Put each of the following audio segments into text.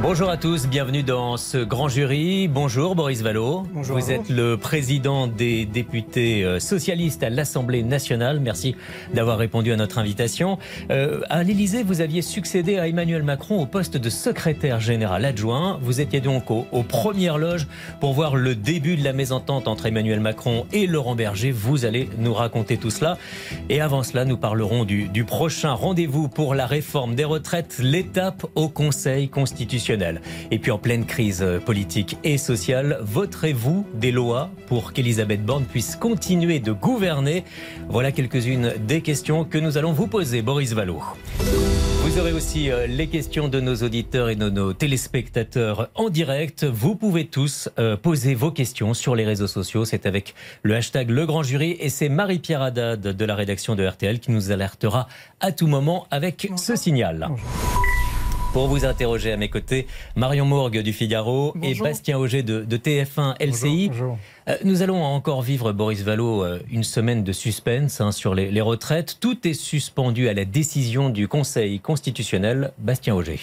Bonjour à tous, bienvenue dans ce grand jury. Bonjour Boris Vallot. Bonjour. Vous êtes le président des députés euh, socialistes à l'Assemblée nationale. Merci d'avoir répondu à notre invitation. Euh, à l'Élysée, vous aviez succédé à Emmanuel Macron au poste de secrétaire général adjoint. Vous étiez donc aux, aux premières loges pour voir le début de la mésentente entre Emmanuel Macron et Laurent Berger. Vous allez nous raconter tout cela. Et avant cela, nous parlerons du, du prochain rendez-vous pour la réforme des retraites, l'étape au Conseil constitutionnel. Et puis en pleine crise politique et sociale, voterez-vous des lois pour qu'Elisabeth Borne puisse continuer de gouverner? Voilà quelques-unes des questions que nous allons vous poser, Boris Vallot. Vous aurez aussi euh, les questions de nos auditeurs et de nos téléspectateurs en direct. Vous pouvez tous euh, poser vos questions sur les réseaux sociaux. C'est avec le hashtag Le Grand Jury et c'est Marie-Pierre Haddad de la rédaction de RTL qui nous alertera à tout moment avec ce signal. Pour vous interroger à mes côtés, Marion Mourgue du Figaro et. Bastien Auger de, de TF1 LCI. Bonjour. Euh, Nous allons encore vivre, Boris Vallot, euh, une semaine de suspense hein, sur les, les retraites. Tout est suspendu à la décision du Conseil constitutionnel. Bastien Auger.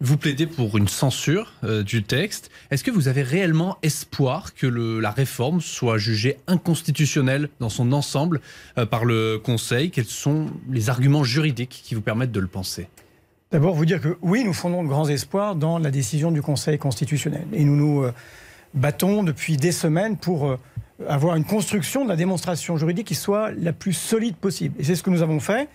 Vous plaidez pour une censure euh, du texte. Est-ce que vous avez réellement espoir que le- la réforme soit jugée inconstitutionnelle dans son ensemble euh, par le Conseil? Quels sont les arguments juridiques qui vous permettent de le penser? D'abord, vous dire que oui, nous fondons de grands espoirs dans la décision du Conseil constitutionnel. Et nous nous euh, battons depuis des semaines pour euh, avoir une construction de la démonstration juridique qui soit la plus solide possible. Et c'est ce que nous avons fait,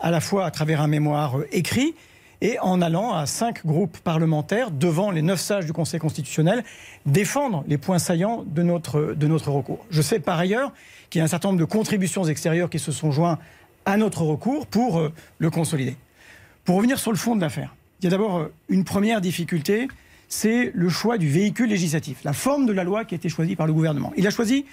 à la fois à travers un mémoire euh, écrit et en allant à cinq groupes parlementaires devant les neuf sages du Conseil constitutionnel défendre les points saillants de notre, de notre recours. Je sais par ailleurs qu'il y a un certain nombre de contributions extérieures qui se sont joints à notre recours pour le consolider. Pour revenir sur le fond de l'affaire, il y a d'abord euh, une première difficulté, c'est le choix du véhicule législatif, la forme de la loi qui a été choisie par le gouvernement. Il a choisi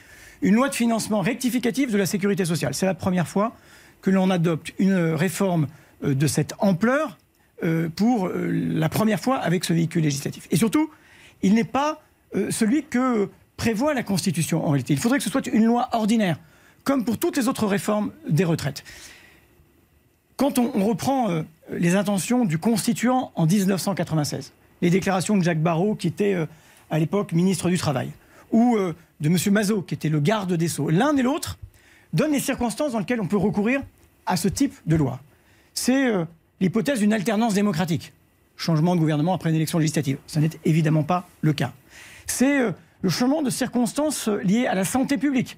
une loi de financement rectificative de la sécurité sociale. C'est la première fois que l'on adopte une euh, réforme euh, de cette ampleur pour la première fois avec ce véhicule législatif. Et surtout, il n'est pas celui que prévoit la Constitution en réalité. Il faudrait que ce soit une loi ordinaire, comme pour toutes les autres réformes des retraites. Quand on, reprend les intentions du constituant en 1996, les déclarations de Jacques Barrot, qui était euh, à l'époque ministre du Travail, ou euh, de M. Mazot, qui était le garde des Sceaux, l'un et l'autre donnent les circonstances dans lesquelles on peut recourir à ce type de loi. C'est euh, l'hypothèse d'une alternance démocratique. Changement de gouvernement après une élection législative. Ce n'est évidemment pas le cas. C'est le changement de circonstances liées à la santé publique.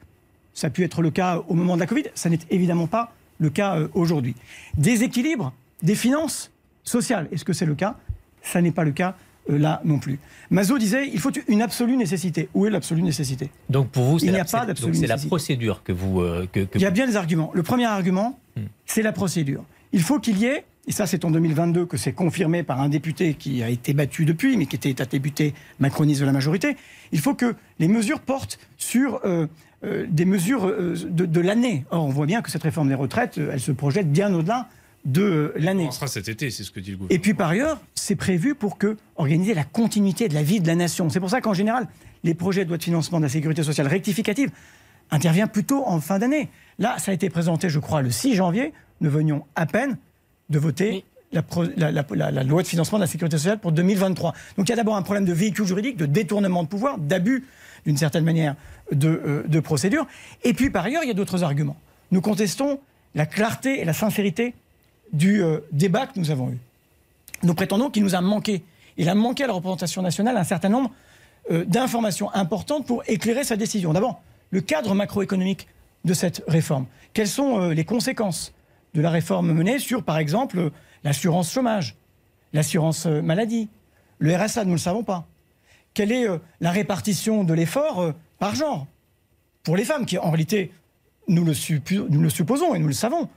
Ça a pu être le cas au moment de la Covid, ça n'est évidemment pas le cas aujourd'hui. Déséquilibre des finances sociales, est-ce que c'est le cas? Ça n'est pas le cas euh, là non plus. Mazot disait il faut une absolue nécessité. Où est l'absolue nécessité? Donc pour vous, Il n'y a pas d'absolue donc c'est la nécessité. procédure que vous... euh, que, que Il y a bien des arguments. Le premier argument, c'est la procédure. Il faut qu'il y ait, et ça c'est en 2022 que c'est confirmé par un député qui a été battu depuis, mais qui était un député macroniste de la majorité, il faut que les mesures portent sur euh, euh, des mesures euh, de, de l'année. Or, on voit bien que cette réforme des retraites, elle se projette bien au-delà de l'année. On sera cet été, c'est ce que dit le gouvernement. Et puis par ailleurs, c'est prévu pour que organiser la continuité de la vie de la nation. C'est pour ça qu'en général, les projets de loi de financement de la sécurité sociale rectificative interviennent plutôt en fin d'année. Là, ça a été présenté, je crois, le 6 janvier. Nous venions à peine de voter la, pro- la- la- la- la loi de financement de la sécurité sociale pour 2023. Donc il y a d'abord un problème de véhicule juridique, de détournement de pouvoir, d'abus d'une certaine manière de, euh, de procédure. Et puis par ailleurs, il y a d'autres arguments. Nous contestons la clarté et la sincérité du euh, débat que nous avons eu. Nous prétendons qu'il nous a manqué. Il a manqué à la représentation nationale un certain nombre euh, d'informations importantes pour éclairer sa décision. D'abord, le cadre macroéconomique de cette réforme. Quelles sont euh, les conséquences de la réforme menée sur, par exemple, l'assurance chômage, l'assurance maladie, le RSA, nous ne le savons pas. Quelle est la répartition de l'effort par genre pour les femmes, qui en réalité, nous le supposons et nous le savons,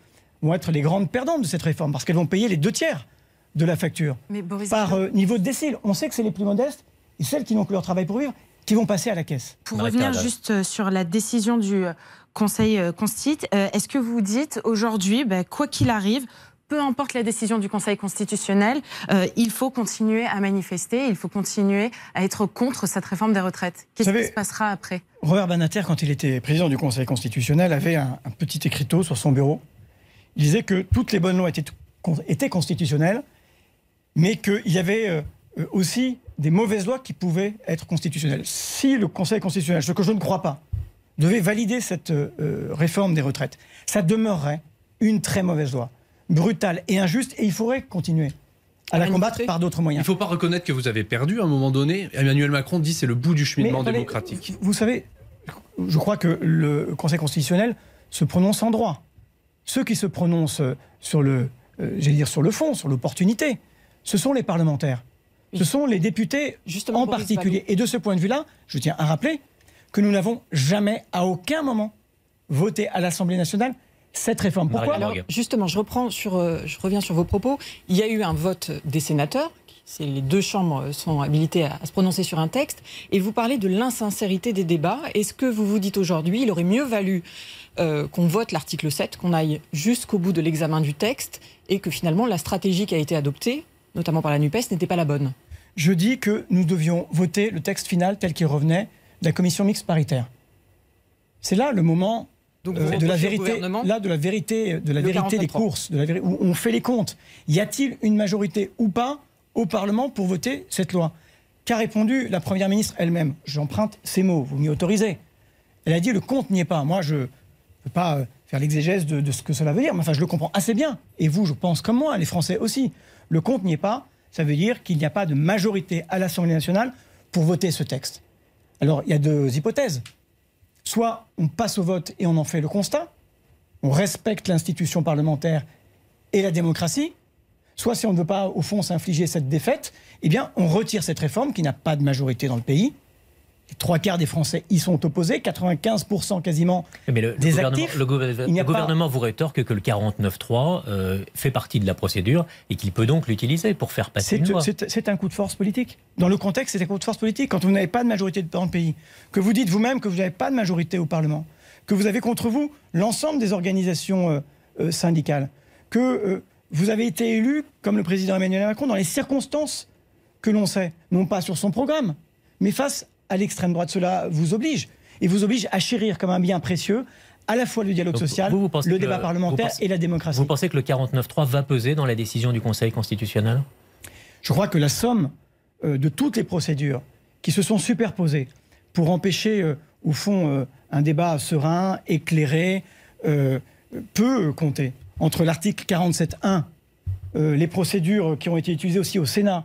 vont être les grandes perdantes de cette réforme, parce qu'elles vont payer les deux tiers de la facture Mais Boris par euh, niveau de décile. On sait que c'est les plus modestes et celles qui n'ont que leur travail pour vivre qui vont passer à la caisse. Pour Marie revenir juste euh, sur la décision du euh, Conseil Constit, euh, est-ce que vous dites aujourd'hui, bah, quoi qu'il arrive, peu importe la décision du Conseil constitutionnel, euh, il faut continuer à manifester, il faut continuer à être contre cette réforme des retraites? Qu'est-ce qui se passera après? Robert Banater, quand il était président du Conseil constitutionnel, avait un, petit écriteau sur son bureau. Il disait que toutes les bonnes lois étaient, étaient constitutionnelles, mais qu'il y avait euh, aussi des mauvaises lois qui pouvaient être constitutionnelles. Si le Conseil constitutionnel, ce que je ne crois pas, devait valider cette euh, réforme des retraites, ça demeurerait une très mauvaise loi, brutale et injuste, et il faudrait continuer à la combattre par d'autres moyens. Il ne faut pas reconnaître que vous avez perdu à un moment donné. Emmanuel Macron dit c'est le bout du cheminement démocratique. Vous savez, je crois que le Conseil constitutionnel se prononce en droit. Ceux qui se prononcent sur le, euh, dire sur le fond, sur l'opportunité, ce sont les parlementaires. Ce sont les députés Justement en particulier. Et de ce point de vue-là, je tiens à rappeler que nous n'avons jamais, à aucun moment, voté à l'Assemblée nationale cette réforme. Pourquoi? Justement, je, reprends sur, euh, je reviens sur vos propos. Il y a eu un vote des sénateurs. Les deux chambres sont habilitées à, se prononcer sur un texte. Et vous parlez de l'insincérité des débats. Est-ce que vous vous dites aujourd'hui, il aurait mieux valu euh, qu'on vote l'article 7, qu'on aille jusqu'au bout de l'examen du texte et que finalement la stratégie qui a été adoptée, notamment par la NUPES, n'était pas la bonne Je dis que nous devions voter le texte final tel qu'il revenait de la commission mixte paritaire. C'est là le moment euh, de la vérité, là de la vérité, de la vérité des courses, de la où on fait les comptes. Y a-t-il une majorité ou pas au Parlement pour voter cette loi? Qu'a répondu la Première ministre elle-même? J'emprunte ces mots, vous m'y autorisez. Elle a dit le compte n'y est pas. Moi, je ne peux pas euh, faire l'exégèse de, ce que cela veut dire, mais enfin, je le comprends assez bien. Et vous, je pense comme moi, les Français aussi. Le compte n'y est pas. Ça veut dire qu'il n'y a pas de majorité à l'Assemblée nationale pour voter ce texte. Alors, il y a deux hypothèses. Soit on passe au vote et on en fait le constat, on respecte l'institution parlementaire et la démocratie, soit si on ne veut pas, au fond, s'infliger cette défaite, eh bien, on retire cette réforme qui n'a pas de majorité dans le pays, trois quarts des Français y sont opposés, 95% quasiment Mais le, des gouvernement, actifs. Le, gouvernement vous rétorque que le 49.3 euh, fait partie de la procédure et qu'il peut donc l'utiliser pour faire passer une loi. C'est un coup de force politique. Dans le contexte, c'est un coup de force politique. Quand vous n'avez pas de majorité dans le pays, que vous dites vous-même que vous n'avez pas de majorité au Parlement, que vous avez contre vous l'ensemble des organisations euh, euh, syndicales, que vous avez été élu, comme le président Emmanuel Macron, dans les circonstances que l'on sait, non pas sur son programme, mais face à l'extrême droite. Cela vous oblige. Et vous oblige à chérir comme un bien précieux à la fois le dialogue social, le débat parlementaire et la démocratie. Vous pensez que le 49.3 va peser dans la décision du Conseil constitutionnel? Je crois que la somme euh, de toutes les procédures qui se sont superposées pour empêcher, euh, au fond, euh, un débat serein, éclairé, peut compter. Entre l'article 47.1, les procédures qui ont été utilisées aussi au Sénat,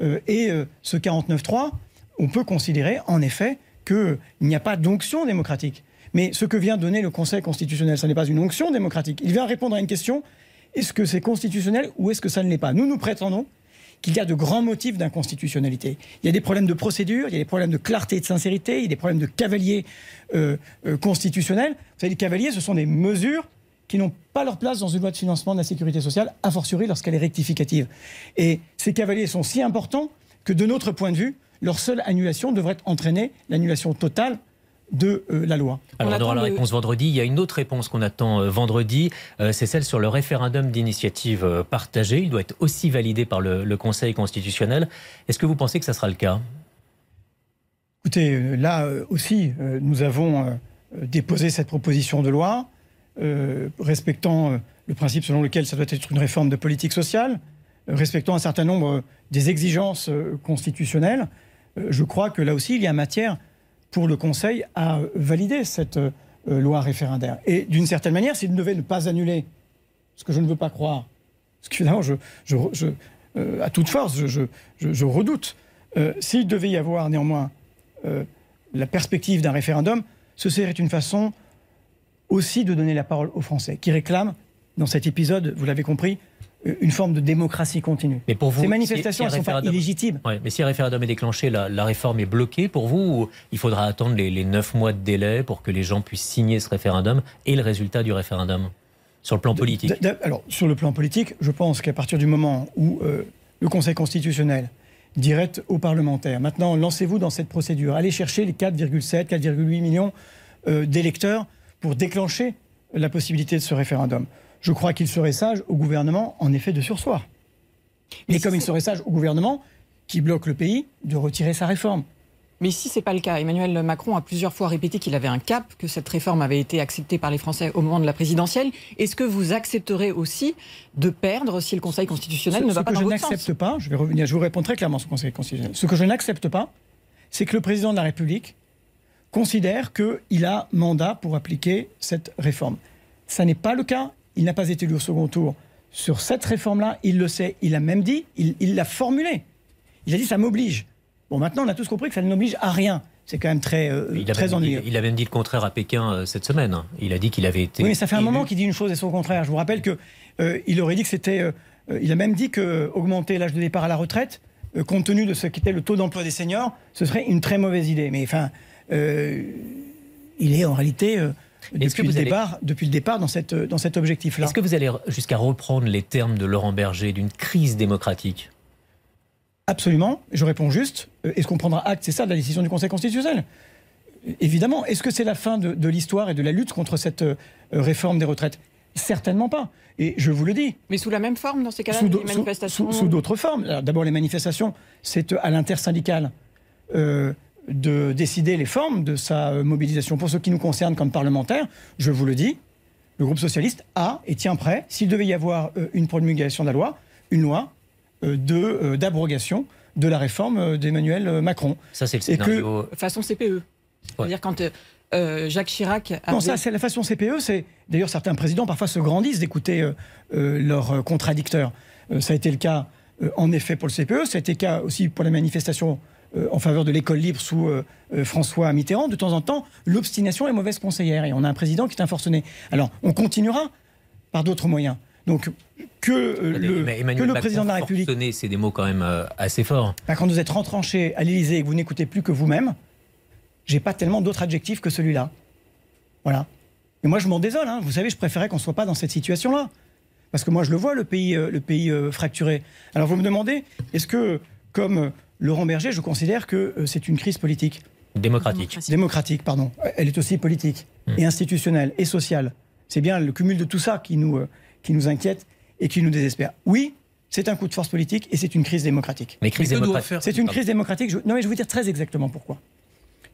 et ce 49.3, on peut considérer en effet qu'il n'y a pas d'onction démocratique. Mais ce que vient donner le Conseil constitutionnel, ce n'est pas une onction démocratique. Il vient répondre à une question est-ce que c'est constitutionnel ou est-ce que ça ne l'est pas? Nous, nous prétendons qu'il y a de grands motifs d'inconstitutionnalité. Il y a des problèmes de procédure, il y a des problèmes de clarté et de sincérité, il y a des problèmes de cavalier euh, euh, constitutionnel. Vous savez, les cavaliers, ce sont des mesures qui n'ont pas leur place dans une loi de financement de la sécurité sociale, a fortiori lorsqu'elle est rectificative. Et ces cavaliers sont si importants que, de notre point de vue, leur seule annulation devrait entraîner l'annulation totale de euh, la loi. Alors on, aura la réponse vendredi. Il y a une autre réponse qu'on attend euh, vendredi. Euh, c'est celle sur le référendum d'initiative partagée. Il doit être aussi validé par le, Conseil constitutionnel. Est-ce que vous pensez que ça sera le cas? Écoutez, là aussi, nous avons déposé cette proposition de loi, respectant le principe selon lequel ça doit être une réforme de politique sociale, respectant un certain nombre des exigences constitutionnelles. Euh, je crois que là aussi, il y a matière pour le Conseil à valider cette euh, loi référendaire. Et d'une certaine manière, s'il devait ne pas annuler, ce que je ne veux pas croire, parce que finalement, euh, à toute force, je, redoute, s'il devait y avoir néanmoins la perspective d'un référendum, ce serait une façon aussi de donner la parole aux Français, qui réclament, dans cet épisode, vous l'avez compris, une forme de démocratie continue. Mais pour vous, Ces manifestations sont pas illégitimes. mais si un référendum est déclenché, la, réforme est bloquée pour vous ou il faudra attendre les, neuf mois de délai pour que les gens puissent signer ce référendum et le résultat du référendum sur le plan politique Alors, sur le plan politique, je pense qu'à partir du moment où euh, le Conseil constitutionnel dirait aux parlementaires, maintenant lancez-vous dans cette procédure, allez chercher les 4,7, 4,8 millions euh, d'électeurs pour déclencher la possibilité de ce référendum. Je crois qu'il serait sage au gouvernement, en effet, de sursoir. Mais comme il serait sage au gouvernement, qui bloque le pays, de retirer sa réforme. Mais si c'est pas le cas, Emmanuel Macron a plusieurs fois répété qu'il avait un cap, que cette réforme avait été acceptée par les Français au moment de la présidentielle. Est-ce que vous accepterez aussi de perdre si le Conseil constitutionnel Ce, ne ce va pas que dans je votre sens? n'accepte pas, je vais revenir, je vous réponds très clairement sur le Conseil constitutionnel. Ce que je n'accepte pas, c'est que le président de la République considère qu'il a mandat pour appliquer cette réforme. Ça n'est pas le cas. Il n'a pas été élu au second tour sur cette réforme-là. Il le sait. Il a même dit, il l'a formulé. Il a dit ça m'oblige. Bon, maintenant, on a tous compris que ça ne n'oblige à rien. C'est quand même très, euh, Il très ennuyeux. il, il a même dit le contraire à Pékin euh, cette semaine. Il a dit qu'il avait été. Oui, mais ça fait un élu. moment qu'il dit une chose et son contraire. Je vous rappelle que euh, il aurait dit que c'était. il a même dit que augmenter l'âge de départ à la retraite, compte tenu de ce qu'était le taux d'emploi des seniors, ce serait une très mauvaise idée. Mais enfin, il est en réalité Est-ce que depuis, le vous allez- départ, depuis le départ dans cette dans cet objectif-là. Est-ce que vous allez jusqu'à reprendre les termes de Laurent Berger d'une crise démocratique? Absolument. Je réponds juste. Euh, Est-ce qu'on prendra acte C'est ça de la décision du Conseil constitutionnel? Évidemment. Est-ce que c'est la fin de, de l'histoire et de la lutte contre cette euh, réforme des retraites? Certainement pas. Et je vous le dis, Mais sous la même forme, dans ces cas-là, sous les sous- manifestations sous- sous d'autres formes. Alors, D'abord, les manifestations, c'est euh, à l'intersyndicale euh, de décider les formes de sa euh, mobilisation. Pour ce qui nous concerne comme parlementaires, je vous le dis, le groupe socialiste a et tient prêt, s'il devait y avoir euh, une promulgation de la loi, une loi euh, de, d'abrogation de la réforme d'Emmanuel Macron. Ça, c'est le que- scénario. façon CPE. C'est-à-dire quand euh, euh, Jacques Chirac a Non, ça, c'est la façon CPE. C'est d'ailleurs certains présidents parfois se grandissent d'écouter euh, euh, leurs contradicteurs. Euh, ça a été le cas euh, en effet pour le CPE. Ça a été le cas aussi pour les manifestations euh, en faveur de l'école libre sous euh, euh, François Mitterrand. De temps en temps, l'obstination est mauvaise conseillère et on a un président qui est un forcené. Alors, on continuera par d'autres moyens. Donc, que, euh, le, que président de la République forcené, c'est des mots quand même euh, assez forts. bah, quand vous êtes retranché à l'Élysée et que vous n'écoutez plus que vous-même, j'ai pas tellement d'autres adjectifs que celui-là. Voilà. Et moi, je m'en désole. hein. Vous savez, je préférais qu'on ne soit pas dans cette situation-là. Parce que moi, je le vois, le pays, euh, le pays euh, fracturé. Alors, vous me demandez, est-ce que, comme euh, Laurent Berger, je considère que euh, c'est une crise politique Démocratique. Démocratique, pardon. Elle est aussi politique Hmm. et institutionnelle et sociale. C'est bien le cumul de tout ça qui nous, euh, qui nous inquiète et qui nous désespère. Oui, c'est un coup de force politique et c'est une crise démocratique. Mais crise démocratique. faire C'est une crise démocratique. Je... Non, mais je vais vous dire très exactement pourquoi.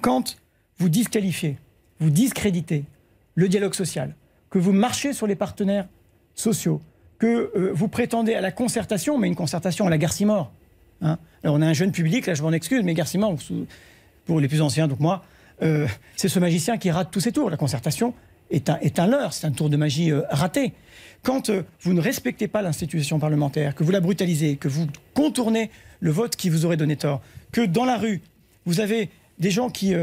Quand vous disqualifiez, vous discréditez le dialogue social, que vous marchez sur les partenaires sociaux, que euh, vous prétendez à la concertation, mais une concertation à la Garcimore. Hein Alors on a un jeune public, là je m'en excuse, mais Garcimore, sous- pour les plus anciens, donc moi, euh, c'est ce magicien qui rate tous ses tours. La concertation est un, leurre, c'est un tour de magie euh, raté. Quand euh, vous ne respectez pas l'institution parlementaire, que vous la brutalisez, que vous contournez le vote qui vous aurait donné tort, que dans la rue, vous avez des gens qui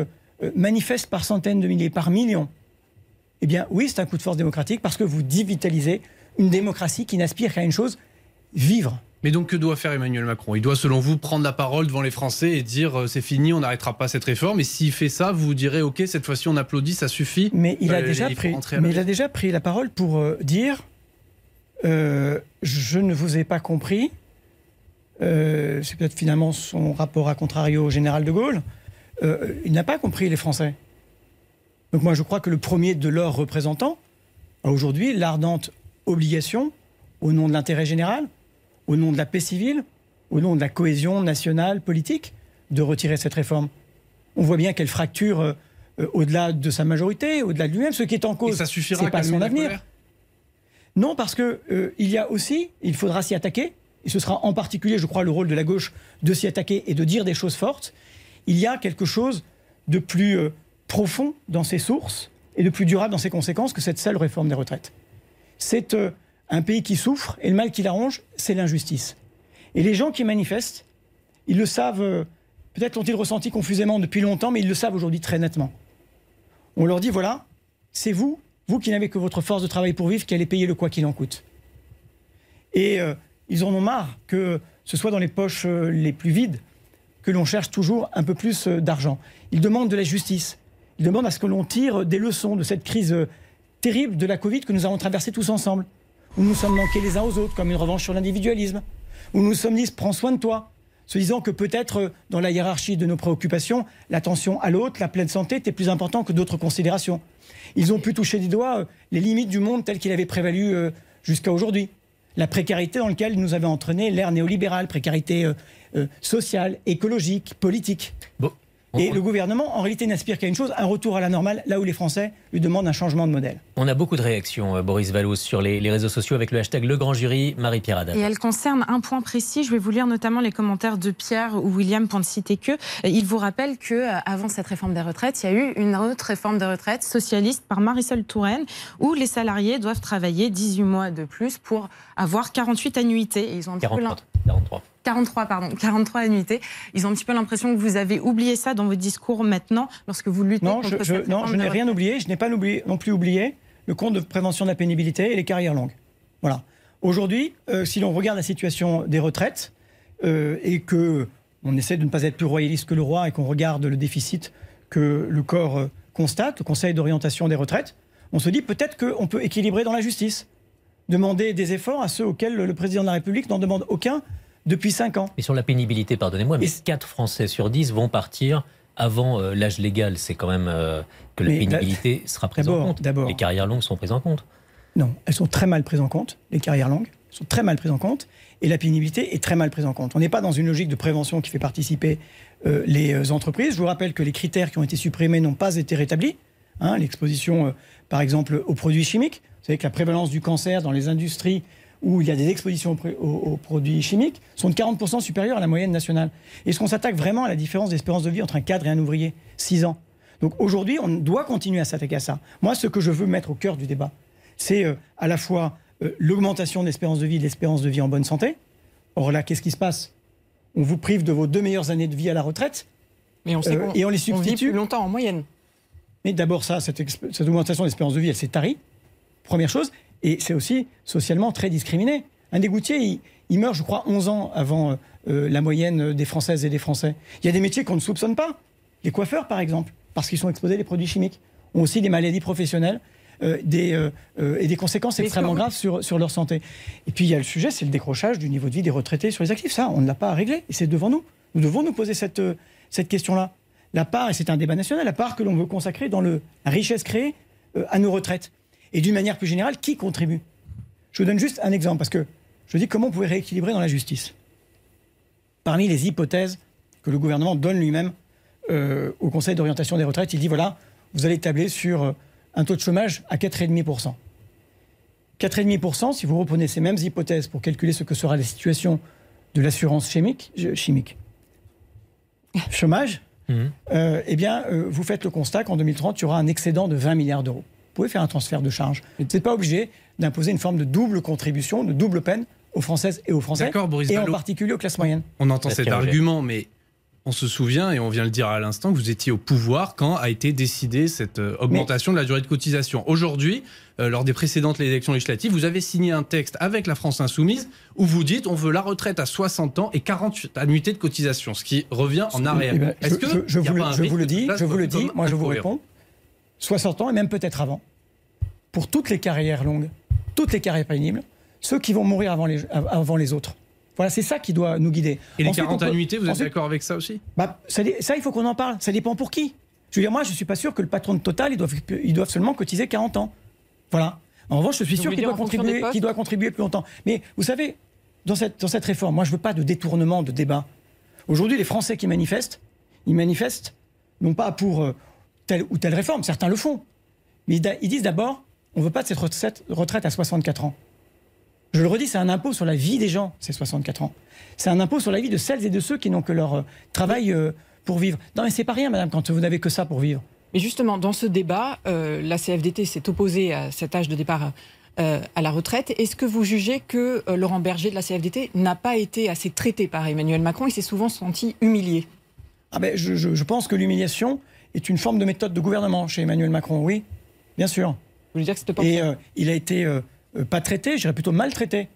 manifestent par centaines de milliers, par millions, eh bien oui, c'est un coup de force démocratique parce que vous divitalisez une démocratie qui n'aspire qu'à une chose, vivre. Mais donc, que doit faire Emmanuel Macron? Il doit, selon vous, prendre la parole devant les Français et dire euh, c'est fini, on n'arrêtera pas cette réforme. Et s'il fait ça, vous direz ok, cette fois-ci on applaudit, ça suffit. Mais il a, Euh, déjà pris, mais la il a déjà pris la parole pour euh, dire euh, Je ne vous ai pas compris. Euh, c'est peut-être finalement son rapport à contrario au général de Gaulle. Il n'a pas compris les Français. Donc moi, je crois que le premier de leurs représentants a aujourd'hui l'ardente obligation, au nom de l'intérêt général, au nom de la paix civile, au nom de la cohésion nationale politique, de retirer cette réforme. On voit bien qu'elle fracture euh, euh, au-delà de sa majorité, au-delà de lui-même. Ce qui est en cause, ça suffira c'est pas son avenir. Non, parce que euh, il y a aussi, il faudra s'y attaquer, et ce sera en particulier, je crois, le rôle de la gauche de s'y attaquer et de dire des choses fortes. Il y a quelque chose de plus euh, profond dans ses sources et de plus durable dans ses conséquences que cette seule réforme des retraites. C'est un pays qui souffre et le mal qui l'arrange, c'est l'injustice. Et les gens qui manifestent, ils le savent, euh, peut-être l'ont-ils ressenti confusément depuis longtemps, mais ils le savent aujourd'hui très nettement. On leur dit voilà, c'est vous, vous qui n'avez que votre force de travail pour vivre, qui allez payer le quoi qu'il en coûte. Et euh, ils en ont marre que ce soit dans les poches euh, les plus vides que l'on cherche toujours un peu plus d'argent. Ils demandent de la justice. Ils demandent à ce que l'on tire des leçons de cette crise terrible de la Covid que nous avons traversée tous ensemble, où nous sommes manqués les uns aux autres, comme une revanche sur l'individualisme, où nous sommes dit prends soin de toi, se disant que peut-être euh, dans la hiérarchie de nos préoccupations, l'attention à l'autre, la pleine santé était plus important que d'autres considérations. Ils ont pu toucher du doigt euh, les limites du monde tel qu'il avait prévalu euh, jusqu'à aujourd'hui. La précarité dans laquelle nous avait entraîné l'ère néolibérale, précarité sociale, écologique, politique. Bon. Et On- le gouvernement, en réalité, n'aspire qu'à une chose, un retour à la normale, là où les Français lui demandent un changement de modèle. On a beaucoup de réactions, euh, Boris Vallos, sur les, les réseaux sociaux avec le hashtag Le Grand Jury, Marie-Pierre Haddad. Et elle concerne un point précis. Je vais vous lire notamment les commentaires de Pierre ou William pour ne citer que. Il vous rappelle que euh, avant cette réforme des retraites, il y a eu une autre réforme des retraites socialiste par Marisol Touraine où les salariés doivent travailler 18 mois de plus pour avoir 48 annuités. Et ils ont un petit peu l'im- 43. 43. 43, pardon, 43 annuités. Ils ont un petit peu l'impression que vous avez oublié ça dans votre discours maintenant, lorsque vous luttez Non, contre je, je- non, je n'ai rien oublié. Je n'ai pas oublié- non plus oublié le compte de prévention de la pénibilité et les carrières longues. Voilà. Aujourd'hui, euh, si l'on regarde la situation des retraites euh, et que on essaie de ne pas être plus royaliste que le roi et qu'on regarde le déficit que le corps euh, constate, le Conseil d'orientation des retraites, on se dit peut-être qu'on peut équilibrer dans la justice, demander des efforts à ceux auxquels le président de la République n'en demande aucun depuis cinq ans. Et sur la pénibilité, pardonnez-moi, mais Et- 4 Français sur 10 vont partir avant euh, l'âge légal. C'est quand même euh, que la Mais pénibilité sera prise en compte. d'abord. Les carrières longues sont prises en compte. Non, elles sont très mal prises en compte, les carrières longues sont très mal prises en compte, et la pénibilité est très mal prise en compte. On n'est pas dans une logique de prévention qui fait participer euh, les entreprises. Je vous rappelle que les critères qui ont été supprimés n'ont pas été rétablis. Hein, L'exposition, euh, par exemple, aux produits chimiques. Vous savez que la prévalence du cancer dans les industries où il y a des expositions aux, pré- aux- aux produits chimiques sont de 40% supérieures à la moyenne nationale. Est-ce qu'on s'attaque vraiment à la différence d'espérance de vie entre un cadre et un ouvrier 6 ans. Donc aujourd'hui, on doit continuer à s'attaquer à ça. Moi, ce que je veux mettre au cœur du débat, c'est euh, à la fois euh, l'augmentation de l'espérance de vie, de l'espérance de vie en bonne santé. Or là, qu'est-ce qui se passe? On vous prive de vos deux meilleures années de vie à la retraite, Mais on sait euh, et on les on vit substitue. plus longtemps en moyenne. Mais d'abord, ça, cette augmentation de l'espérance de vie, elle s'est tarie. Première chose. Et c'est aussi socialement très discriminé. Un dégoutier, il, il meurt, je crois, 11 ans avant euh, euh, la moyenne des Françaises et des Français. Il y a des métiers qu'on ne soupçonne pas. Les coiffeurs, par exemple, parce qu'ils sont exposés à des produits chimiques, ont aussi des maladies professionnelles euh, des, et des conséquences extrêmement graves sur, sur leur santé. Et puis, il y a le sujet, c'est le décrochage du niveau de vie des retraités sur les actifs. Ça, on ne l'a pas à régler. Et c'est devant nous. Nous devons nous poser cette, cette question-là. La part, et c'est un débat national, la part que l'on veut consacrer dans le, la richesse créée à nos retraites. Et d'une manière plus générale, qui contribue? Je vous donne juste un exemple, parce que je dis comment on pouvait rééquilibrer dans la justice. Parmi les hypothèses que le gouvernement donne lui-même euh, au Conseil d'orientation des retraites, il dit voilà, vous allez tabler sur euh, un taux de chômage à 4,5%. 4,5%, si vous reprenez ces mêmes hypothèses pour calculer ce que sera la situation de l'assurance chimique, chômage, Mhm. euh, eh bien, euh, vous faites le constat qu'en 2030, il y aura un excédent de 20 milliards d'euros. Vous pouvez faire un transfert de charge. Vous n'êtes pas obligé d'imposer une forme de double contribution, de double peine aux Françaises et aux Français, D'accord, Boris et en particulier aux classes moyennes. On entend cet argument, mais on se souvient, et on vient le dire à l'instant, que vous étiez au pouvoir quand a été décidée cette euh, augmentation de la durée de cotisation. Aujourd'hui, euh, lors des précédentes élections législatives, vous avez signé un texte avec la France Insoumise où vous dites on veut la retraite à 60 ans et 48 annuités de cotisation, ce qui revient en arrière. Eh ben, je, Est-ce que je- vous, le- je vous dis, je vous le dis, moi je vous réponds. 60 ans et même peut-être avant, pour toutes les carrières longues, toutes les carrières pénibles, ceux qui vont mourir avant les, avant les autres. Voilà, c'est ça qui doit nous guider. Et les Ensuite, 40 on peut- annuités, vous êtes d'accord avec ça aussi? Bah, ça, il faut qu'on en parle. Ça dépend pour qui. Je veux dire, moi, je suis pas sûr que le patron de Total, ils doivent, ils doivent seulement cotiser 40 ans. Voilà. En revanche, je suis sûr qu'il doit, contribuer, postes qu'il doit contribuer plus longtemps. Mais vous savez, dans cette, dans cette réforme, moi, je veux pas de détournement de débat. Aujourd'hui, les Français qui manifestent, ils manifestent non pas pour euh, telle ou telle réforme, certains le font, mais ils, disent d'abord, on veut pas de cette retraite, à 64 ans. Je le redis, c'est un impôt sur la vie des gens, ces 64 ans. C'est un impôt sur la vie de celles et de ceux qui n'ont que leur euh, travail euh, pour vivre. Non, mais c'est pas rien, madame, quand vous n'avez que ça pour vivre. Mais justement, dans ce débat, euh, la CFDT s'est opposée à cet âge de départ euh, à la retraite. Est-ce que vous jugez que euh, Laurent Berger de la CFDT n'a pas été assez traité par Emmanuel Macron Il s'est souvent senti humilié? Ah ben, je, je- je pense que l'humiliation est une forme de méthode de gouvernement chez Emmanuel Macron, oui, bien sûr. Vous voulez dire que c'était pas Et euh, il a été euh, euh, pas traité, je dirais plutôt maltraité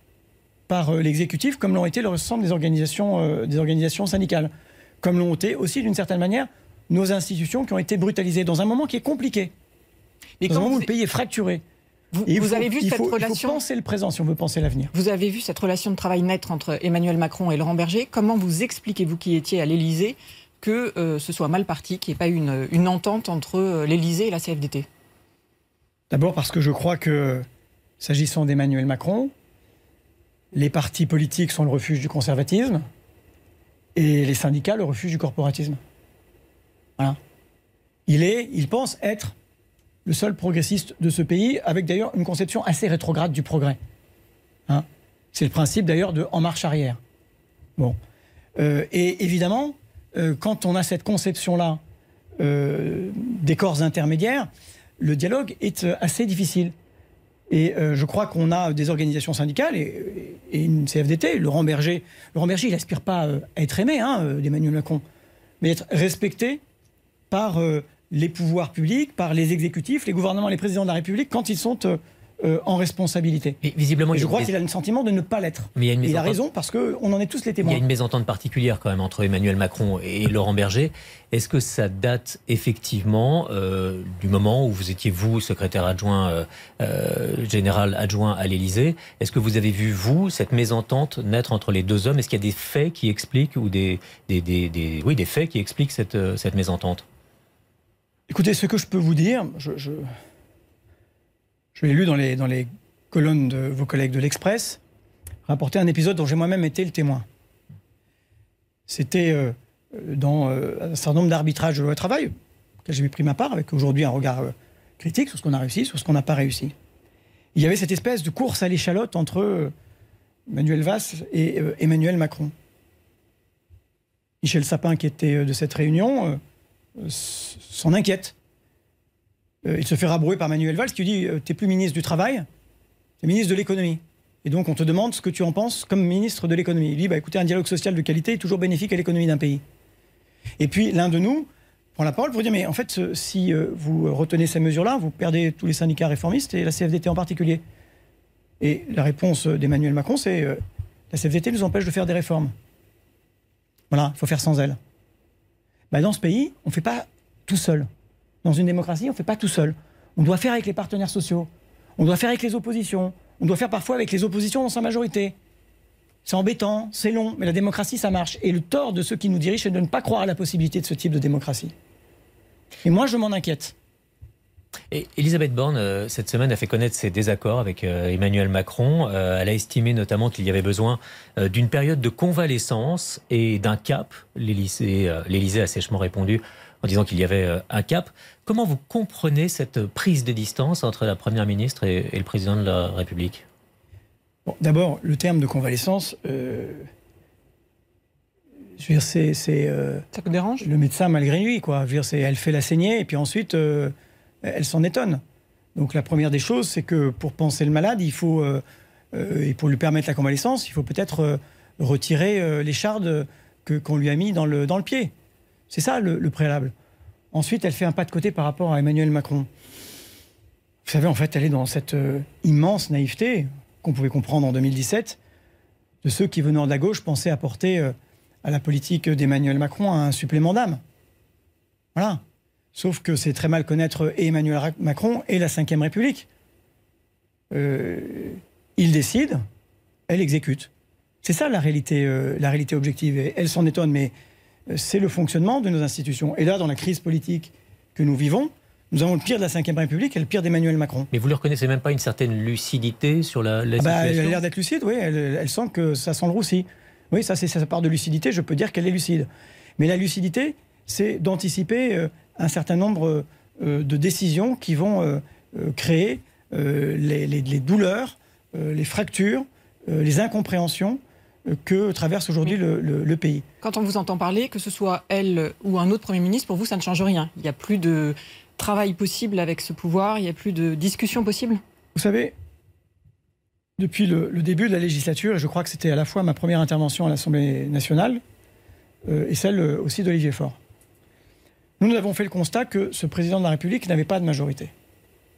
par euh, l'exécutif, comme l'ont été le l'ensemble des organisations, des organisations syndicales, comme l'ont été aussi d'une certaine manière nos institutions qui ont été brutalisées dans un moment qui est compliqué, Mais dans un moment où le pays est fracturé. vous- vous faut- avez vu cette faut, il faut relation penser le présent si on veut penser l'avenir. Vous avez vu cette relation de travail naître entre Emmanuel Macron et Laurent Berger. Comment vous expliquez, vous qui étiez à l'Élysée, que euh, ce soit mal parti, qu'il n'y ait pas une entente entre euh, l'Élysée et la CFDT D'abord parce que je crois que S'agissant d'Emmanuel Macron, les partis politiques sont le refuge du conservatisme et les syndicats le refuge du corporatisme. Voilà. Il est, il pense être le seul progressiste de ce pays, avec d'ailleurs une conception assez rétrograde du progrès. Hein C'est le principe d'ailleurs de en marche arrière. Bon. Euh, et évidemment, euh, quand on a cette conception-là euh, des corps intermédiaires, le dialogue est assez difficile. Et je crois qu'on a des organisations syndicales et, une CFDT. Laurent Berger, Laurent Berger, il n'aspire pas à être aimé hein, Macron, mais être respecté par les pouvoirs publics, par les exécutifs, les gouvernements, les présidents de la République, quand ils sont euh, euh, en responsabilité. Et visiblement, je crois qu'il a le sentiment de ne pas l'être. Mais il, a raison parce qu'on en est tous les témoins. Il y a une mésentente particulière quand même entre Emmanuel Macron et Laurent Berger. Est-ce que ça date effectivement euh, du moment où vous étiez vous secrétaire adjoint général adjoint à l'Élysée? Est-ce que vous avez vu vous cette mésentente naître entre les deux hommes? Est-ce qu'il y a des faits qui expliquent ou des, des, oui des faits qui expliquent cette, cette mésentente? Écoutez, ce que je peux vous dire, je, je, l'ai lu dans les, colonnes de vos collègues de l'Express, rapporter un épisode dont j'ai moi-même été le témoin. C'était euh, dans euh, un certain nombre d'arbitrages de travail, auquel j'ai pris ma part, avec aujourd'hui un regard euh, critique sur ce qu'on a réussi, sur ce qu'on n'a pas réussi. Il y avait cette espèce de course à l'échalote entre Manuel Valls et Emmanuel Macron. Michel Sapin, qui était de cette réunion, s'en inquiète. Euh, il se fait rabrouer par Manuel Valls qui lui dit euh, T'es plus ministre du Travail, t'es ministre de l'économie. Et donc on te demande ce que tu en penses comme ministre de l'économie. Il dit bah, écoutez, un dialogue social de qualité est toujours bénéfique à l'économie d'un pays. Et puis l'un de nous prend la parole pour dire mais en fait, si euh, vous retenez ces mesures-là, vous perdez tous les syndicats réformistes et la CFDT en particulier. Et la réponse d'Emmanuel Macron, c'est la CFDT nous empêche de faire des réformes. Voilà, il faut faire sans elle. Bah, dans ce pays, on ne fait pas tout seul. Dans une démocratie, on ne fait pas tout seul. On doit faire avec les partenaires sociaux. On doit faire avec les oppositions. On doit faire parfois avec les oppositions dans sa majorité. C'est embêtant, c'est long, mais la démocratie, ça marche. Et le tort de ceux qui nous dirigent, c'est de ne pas croire à la possibilité de ce type de démocratie. Et moi, je m'en inquiète. Et Elisabeth Borne, euh, cette semaine, a fait connaître ses désaccords avec euh, Emmanuel Macron. Euh, elle a estimé notamment qu'il y avait besoin d'une période de convalescence et d'un cap. L'Élysée a sèchement répondu en disant qu'il y avait un cap. Comment vous comprenez cette prise de distance entre la Première ministre et, le Président de la République? D'abord, le terme de convalescence, je veux dire, c'est... Ça vous dérange? Le médecin malgré lui, quoi. Je veux dire, elle fait la saignée et puis ensuite elle s'en étonne. Donc la première des choses, c'est que pour penser le malade, il faut, euh, euh, et pour lui permettre la convalescence, il faut peut-être euh, retirer les chardes que, qu'on lui a mis dans le, dans le pied. C'est ça le, préalable. Ensuite, elle fait un pas de côté par rapport à Emmanuel Macron. Vous savez, en fait, elle est dans cette immense naïveté qu'on pouvait comprendre en 2017 de ceux qui, venant de la gauche, pensaient apporter à la politique d'Emmanuel Macron un supplément d'âme. Voilà. Sauf que c'est très mal connaître Emmanuel Macron et la Ve République. Euh, il décide, elle exécute. C'est ça la réalité, euh, la réalité objective. Et elle s'en étonne, mais euh, c'est le fonctionnement de nos institutions. Et là, dans la crise politique que nous vivons, nous avons le pire de la Ve République et le pire d'Emmanuel Macron. Mais vous ne reconnaissez même pas une certaine lucidité sur la, la ah bah, situation Elle a l'air d'être lucide, oui. Elle, sent que ça sent le roussi. Oui, ça, c'est sa part de lucidité. Je peux dire qu'elle est lucide. Mais la lucidité, c'est d'anticiper un certain nombre euh, de décisions qui vont euh, euh, créer les, douleurs, les fractures, les incompréhensions que traverse aujourd'hui le, pays. Quand on vous entend parler, que ce soit elle ou un autre Premier ministre, pour vous, ça ne change rien. Il n'y a plus de travail possible avec ce pouvoir, il n'y a plus de discussion possible Vous savez, depuis le, début de la législature, et je crois que c'était à la fois ma première intervention à l'Assemblée nationale et celle aussi d'Olivier Faure, nous, nous avons fait le constat que ce président de la République n'avait pas de majorité,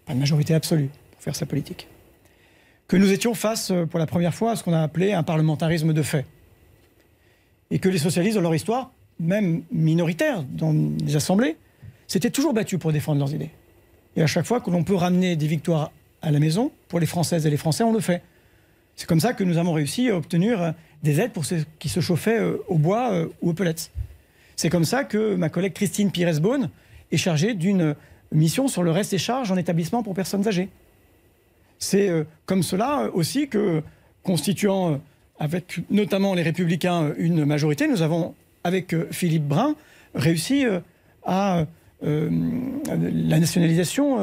pas de majorité absolue pour faire sa politique. Que nous étions face, euh, pour la première fois, à ce qu'on a appelé un parlementarisme de fait. Et que les socialistes, dans leur histoire, même minoritaire dans les assemblées, s'étaient toujours battus pour défendre leurs idées. Et à chaque fois que l'on peut ramener des victoires à la maison, pour les Françaises et les Français, on le fait. C'est comme ça que nous avons réussi à obtenir des aides pour ceux qui se chauffaient euh, au bois euh, ou aux pellets. C'est comme ça que ma collègue Christine Pires-Beaune est chargée d'une mission sur le reste des charges en établissement pour personnes âgées. C'est euh, comme cela euh, aussi que, constituant euh, avec notamment les Républicains une majorité, nous avons, avec Philippe Brun, réussi à la nationalisation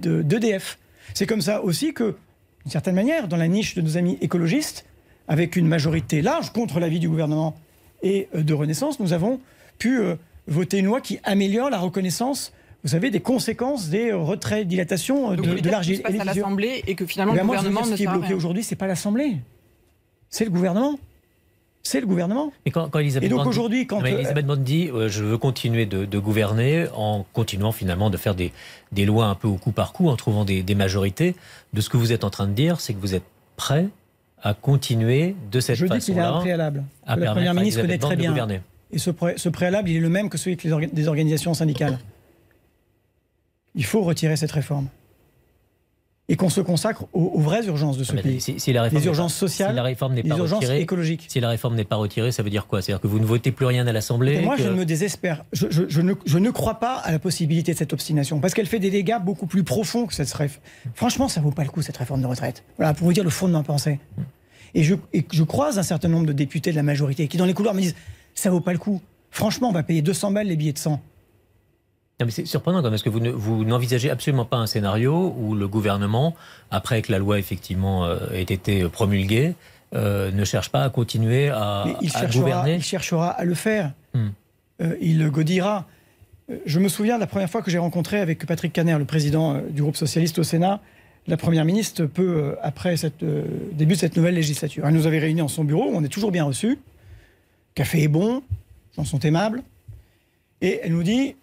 d'EDF. C'est comme ça aussi que, d'une certaine manière, dans la niche de nos amis écologistes, avec une majorité large contre l'avis du gouvernement et de Renaissance, nous avons pu voter une loi qui améliore la reconnaissance vous savez, des conséquences des retraits, dilatations de, de l'argile. à l'Assemblée et que finalement eh le gouvernement ce qui est bloqué aujourd'hui, c'est pas l'Assemblée, c'est le gouvernement. C'est le gouvernement. Et quand, Elisabeth et donc aujourd'hui, quand Elisabeth Borne dit euh, je veux continuer de, gouverner en continuant finalement de faire des, des, lois un peu au coup par coup, en trouvant des, majorités, de ce que vous êtes en train de dire, c'est que vous êtes prêt à continuer de cette façon-là. Je dis qu'il a un préalable. la première ministre connaît très bien. Et ce, ce, préalable, il est le même que celui des organisations syndicales il faut retirer cette réforme. Et qu'on se consacre aux, vraies urgences de ce pays. Si, la réforme les urgences sociales, si la réforme n'est les pas urgences retirée, écologiques. Si la réforme n'est pas retirée, ça veut dire quoi? C'est-à-dire que vous ne votez plus rien à l'Assemblée Moi, je ne me désespère. Je, ne, je, ne, crois pas à la possibilité de cette obstination, parce qu'elle fait des dégâts beaucoup plus profonds que cette réforme. Franchement, ça ne vaut pas le coup, cette réforme de retraite. Voilà, pour vous dire le fond de ma pensée. Et je, et je croise un certain nombre de députés de la majorité qui, dans les couloirs, me disent ça ne vaut pas le coup. Franchement, on va payer 200 balles les billets de mais c'est surprenant quand même, parce que vous, n'envisagez absolument pas un scénario où le gouvernement, après que la loi effectivement euh, ait été promulguée, euh, ne cherche pas à continuer à, il gouverner. Il cherchera à le faire. Hmm. Euh, il godira. Je me souviens de la première fois que j'ai rencontré avec Patrick Caner, le président du groupe socialiste au Sénat, la première ministre peu après cette début de cette nouvelle législature. Elle nous avait réunis en son bureau, on est toujours bien reçus. Café est bon, gens sont aimables. Et elle nous dit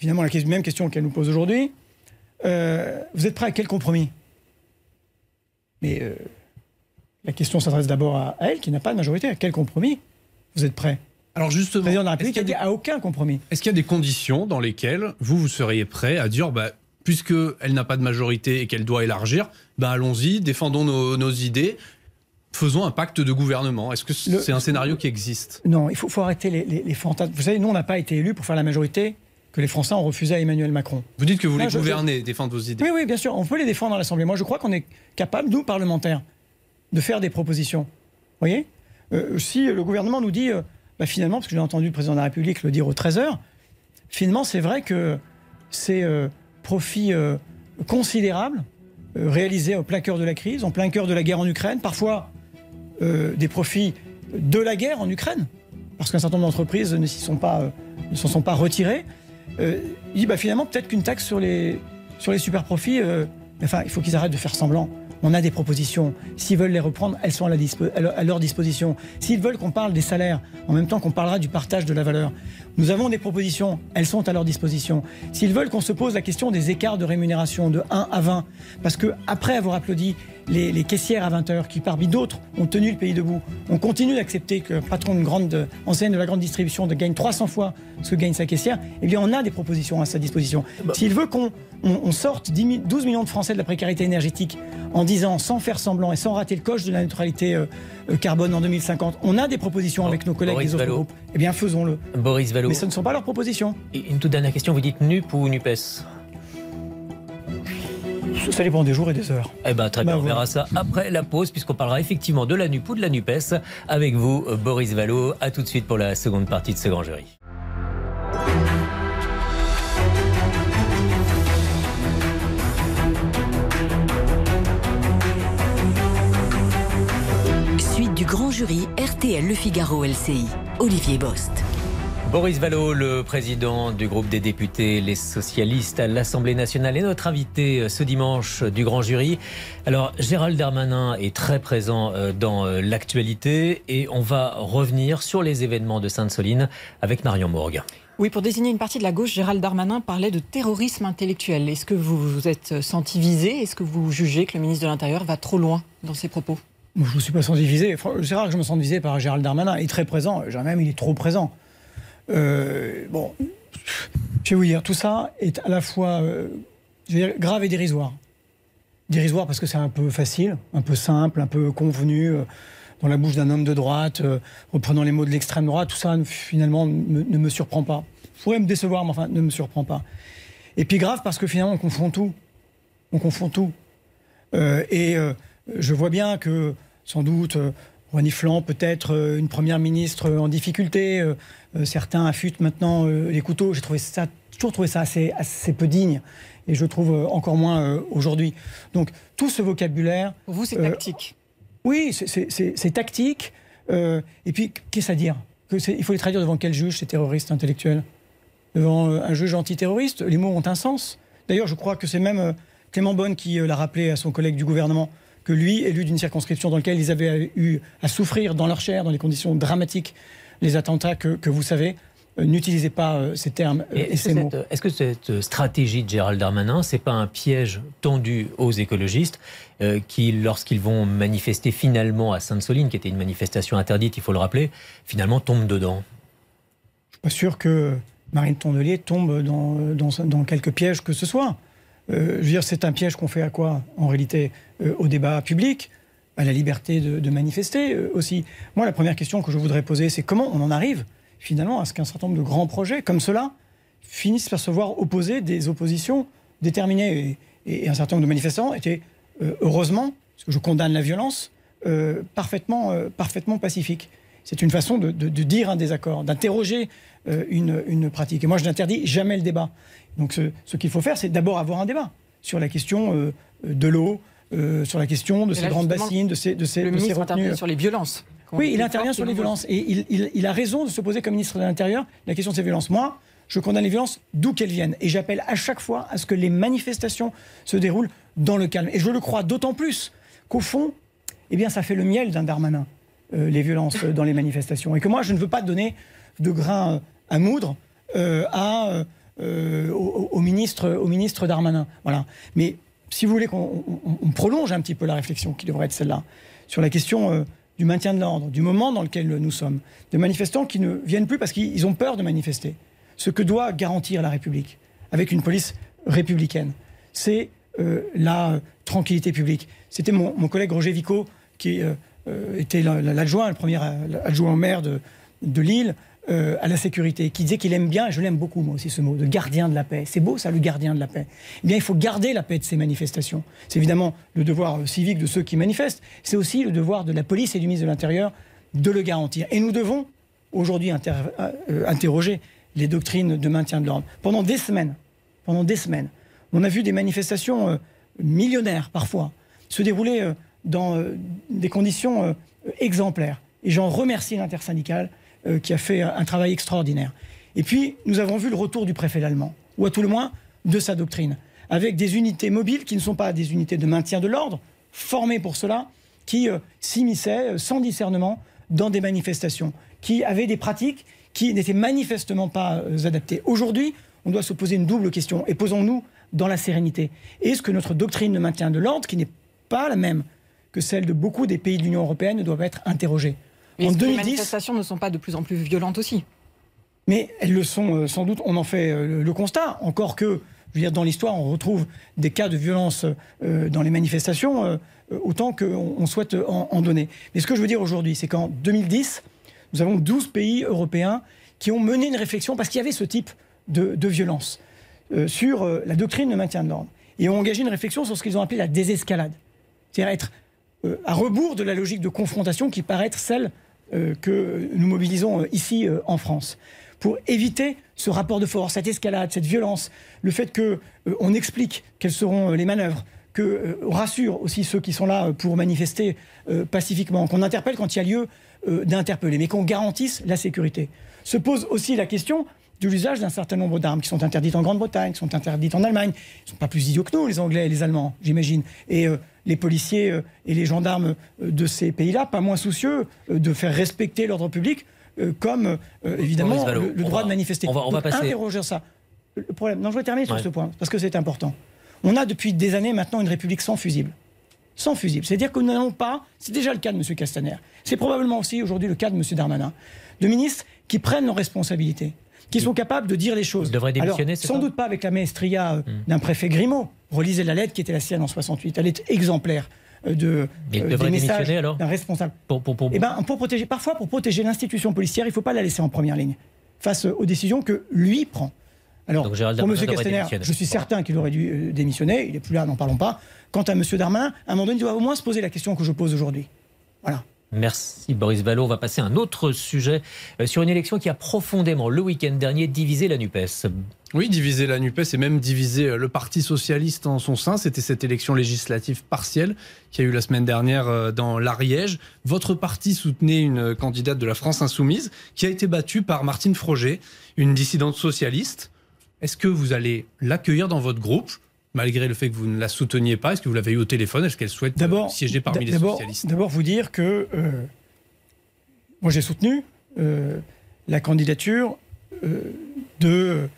finalement la même question qu'elle nous pose aujourd'hui. Euh, vous êtes prêt à quel compromis? Mais euh, la question s'adresse d'abord à elle, qui n'a pas de majorité. À quel compromis vous êtes prêt? Alors justement, le président de la République a dit à aucun compromis. Est-ce qu'il y a des conditions dans lesquelles vous, vous seriez prêt à dire, bah, puisqu'elle n'a pas de majorité et qu'elle doit élargir, bah, allons-y, défendons nos, idées, faisons un pacte de gouvernement. Est-ce que c'est un scénario qui existe? Non, il faut, faut arrêter les, les, fantasmes. Vous savez, nous, on n'a pas été élus pour faire la majorité que les Français ont refusé à Emmanuel Macron. Vous dites que vous voulez gouverner, défendre vos idées. Oui, oui, bien sûr, on peut les défendre à l'Assemblée. Moi, je crois qu'on est capable, nous, parlementaires, de faire des propositions. Vous voyez? Euh, Si le gouvernement nous dit, euh, bah, finalement, parce que j'ai entendu le président de la République le dire aux 13h, finalement, c'est vrai que ces euh, profits considérables réalisés au plein cœur de la crise, en plein cœur de la guerre en Ukraine, parfois des profits de la guerre en Ukraine, parce qu'un certain nombre d'entreprises sont ne s'en sont pas retirées, euh, il dit bah, finalement peut-être qu'une taxe sur les, sur les super profits, euh, enfin il faut qu'ils arrêtent de faire semblant. On a des propositions. S'ils veulent les reprendre, elles sont à, leur disposition. S'ils veulent qu'on parle des salaires, en même temps qu'on parlera du partage de la valeur, nous avons des propositions, elles sont à leur disposition. S'ils veulent qu'on se pose la question des écarts de rémunération de 1 à 20, parce que après avoir applaudi les, caissières à 20 heures, qui parmi d'autres ont tenu le pays debout, on continue d'accepter que patron d'une grande enseigne de la grande distribution de gagne 300 fois ce que gagne sa caissière, eh bien on a des propositions à sa disposition. Bah. S'il veut qu'on sorte 12 millions de Français de la précarité énergétique en disant, sans faire semblant et sans rater le coche de la neutralité euh, euh, carbone en 2050, on a des propositions avec nos collègues des autres groupes. Eh bien faisons-le. Boris Vallot. Mais ce ne sont pas leurs propositions. une toute dernière question, vous dites NUP ou NUPES? Ça dépend des jours et des heures. Eh ben, très bien, bah, on verra ça après la pause, puisqu'on parlera effectivement de la NUP ou de la NUPES avec vous, Boris Vallot. A tout de suite pour la seconde partie de ce grand jury. Suite du grand jury RTL Le Figaro LCI. Olivier Bost. Boris Vallot, le président du groupe des députés Les Socialistes à l'Assemblée nationale, est notre invité euh, ce dimanche du grand jury. Alors, Gérald Darmanin est très présent euh, dans euh, l'actualité et on va revenir sur les événements de Sainte-Soline avec Marion Morgue. Oui, pour désigner une partie de la gauche, Gérald Darmanin parlait de terrorisme intellectuel. Est-ce que vous vous êtes senti visé? Est-ce que vous jugez que le ministre de l'Intérieur va trop loin dans ses propos? Je ne me suis pas senti visé. C'est rare que je me sente visé par Gérald Darmanin. Il est très présent. Même, il est trop présent. Euh, bon, je vais vous dire, tout ça est à la fois euh, grave et dérisoire. Dérisoire parce que c'est un peu facile, un peu simple, un peu convenu, euh, dans la bouche d'un homme de droite, reprenant les mots de l'extrême droite, tout ça finalement ne me surprend pas. Pourrait me décevoir, mais enfin ne me surprend pas. Et puis grave parce que finalement on confond tout. On confond tout. et je vois bien que, sans doute, reniflant peut-être une première ministre en difficulté, certains affûtent maintenant les couteaux. J'ai trouvé ça, toujours trouvé ça assez, assez peu digne et je trouve encore moins aujourd'hui. Donc tout ce vocabulaire. Pour vous, c'est tactique Oui, c'est tactique. et puis, qu'est-ce à dire? Il faut les traduire devant quel juge, ces terroristes intellectuels? Devant euh, un juge antiterroriste? Les mots ont un sens. D'ailleurs, je crois que c'est même euh, Clément Bonne qui euh, l'a rappelé à son collègue du gouvernement, que lui, élu d'une circonscription dans laquelle ils avaient eu à souffrir dans leur chair, dans des conditions dramatiques, les attentats que vous savez, euh, n'utilisez pas euh, ces termes euh, et, ces mots. Est-ce que cette stratégie de Gérald Darmanin, c'est pas un piège tendu aux écologistes qui, lorsqu'ils vont manifester finalement à Sainte-Soline, qui était une manifestation interdite, il faut le rappeler, finalement tombent dedans? Je suis pas sûr que Marine Tondelier tombe dans, dans, quelques pièges que ce soit. Je veux dire, c'est un piège qu'on fait à quoi En réalité, au débat public, à la liberté de, manifester aussi. Moi, la première question que je voudrais poser, c'est comment on en arrive finalement à ce qu'un certain nombre de grands projets comme cela finissent par se voir opposer des oppositions déterminées. Et, un certain nombre de manifestants étaient, euh, heureusement, parce que je condamne la violence, euh, parfaitement, euh, parfaitement pacifiques. C'est une façon de, dire un désaccord, d'interroger une, pratique. Et moi, je n'interdis jamais le débat. Donc ce, qu'il faut faire, c'est d'abord avoir un débat sur la question de l'eau, sur la question de ces grandes bassines, de ces, de ces, le ministre sur les violences. Oui, il intervient sur les violences. Et il, a raison de se poser comme ministre de l'Intérieur la question de ces violences. Moi, je condamne les violences d'où qu'elles viennent. Et j'appelle à chaque fois à ce que les manifestations se déroulent dans le calme. Et je le crois d'autant plus qu'au fond, eh bien, ça fait le miel d'un Darmanin, euh, les violences dans les manifestations. Et que moi, je ne veux pas donner de grain euh, à moudre euh, à, au, ministre, au ministre Darmanin. Voilà. Mais si vous voulez qu'on prolonge un petit peu la réflexion qui devrait être celle-là, sur la question du maintien de l'ordre, du moment dans lequel nous sommes, de manifestants qui ne viennent plus parce qu'ils ont peur de manifester. Ce que doit garantir la République, avec une police républicaine, c'est euh, la tranquillité publique. C'était mon, collègue Roger Vico, qui euh, euh, était l'adjoint, le premier adjoint au maire de, de Lille, euh, à la sécurité, qui disait qu'il aime bien, je l'aime beaucoup moi aussi ce mot, de gardien de la paix. C'est beau ça, le gardien de la paix. Eh bien, il faut garder la paix de ces manifestations. C'est évidemment le devoir euh, civique de ceux qui manifestent, c'est aussi le devoir de la police et du ministre de l'Intérieur de le garantir. Et nous devons aujourd'hui euh, interroger les doctrines de maintien de l'ordre. Pendant des semaines, pendant des semaines, on a vu des manifestations millionnaires parfois se dérouler dans des conditions exemplaires. Et j'en remercie l'intersyndicale euh, qui a fait un travail extraordinaire. Et puis, nous avons vu le retour du préfet allemand, ou à tout le moins de sa doctrine, avec des unités mobiles qui ne sont pas des unités de maintien de l'ordre, formées pour cela, qui euh, s'immisçaient euh, sans discernement dans des manifestations, qui avaient des pratiques qui n'étaient manifestement pas adaptées. Aujourd'hui, on doit se poser une double question, et posons-nous dans la sérénité. Est-ce que notre doctrine de maintien de l'ordre, qui n'est pas la même que celle de beaucoup des pays de l'Union européenne, doit être interrogée? Mais les manifestations ne sont pas de plus en plus violentes aussi? Mais elles le sont euh, sans doute, on en fait euh, le, constat. Encore que, je veux dire, dans l'histoire, on retrouve des cas de violence euh, dans les manifestations autant qu'on souhaite en, donner. Mais ce que je veux dire aujourd'hui, c'est qu'en 2010, nous avons 12 pays européens qui ont mené une réflexion parce qu'il y avait ce type de, de violence sur la doctrine de maintien de l'ordre. Et ont engagé une réflexion sur ce qu'ils ont appelé la désescalade. C'est-à-dire être à rebours de la logique de confrontation qui paraît être celle que nous mobilisons euh, ici euh, en France pour éviter ce rapport de force, cette escalade, cette violence, le fait que on explique quelles seront les manœuvres, que rassure aussi ceux qui sont là pour manifester pacifiquement, qu'on interpelle quand il y a lieu d'interpeller, mais qu'on garantisse la sécurité. Se pose aussi la question de l'usage d'un certain nombre d'armes qui sont interdites en Grande-Bretagne, qui sont interdites en Allemagne. Ils ne sont pas plus idiots que nous, les Anglais et les Allemands, j'imagine. Et euh, les policiers euh, et les gendarmes euh, de ces pays-là, pas moins soucieux de faire respecter l'ordre public, comme évidemment le, droit de manifester. On va, on va passer. Interroger ça. Le problème. Non, je vais terminer sur ce point parce que c'est important. On a depuis des années maintenant une république sans fusible sans fusible. C'est-à-dire que nous n'avons pas, c'est déjà le cas de M. Castaner, c'est probablement aussi aujourd'hui le cas de M. Darmanin, de ministres qui prennent leurs responsabilités, qui sont capables de dire les choses. devrait démissionner, Sans doute pas avec la maestria euh, hmm. d'un préfet Grimaud. Relisez la lettre qui était la sienne en 68. Elle est exemplaire euh, de Mais euh, des messages d'un responsable. Pour, pour, pour... Eh ben, pour protéger, parfois, pour protéger l'institution policière, il ne faut pas la laisser en première ligne face aux décisions que lui prend. Alors, pour M. Castaner, je suis certain qu'il aurait dû euh, démissionner. Il n'est plus là, n'en parlons pas. Quant à M. Darmanin, à un moment donné, il doit au moins se poser la question que je pose aujourd'hui. Voilà. Merci Boris Vallot. On va passer à un autre sujet euh, sur une élection qui a profondément, le week-end dernier, divisé la NUPES. Oui, diviser la NUPES et même diviser euh, le Parti socialiste en son sein. C'était cette élection législative partielle qui a eu la semaine dernière euh, dans l'Ariège. Votre parti soutenait une candidate de la France insoumise qui a été battue par Martine Froger, une dissidente socialiste. Est-ce que vous allez l'accueillir dans votre groupe Malgré le fait que vous ne la souteniez pas, est-ce que vous l'avez eu au téléphone? Est-ce qu'elle souhaite euh, D'abord, siéger parmi les socialistes? D'abord, vous dire que euh, moi j'ai soutenu euh, la candidature euh, de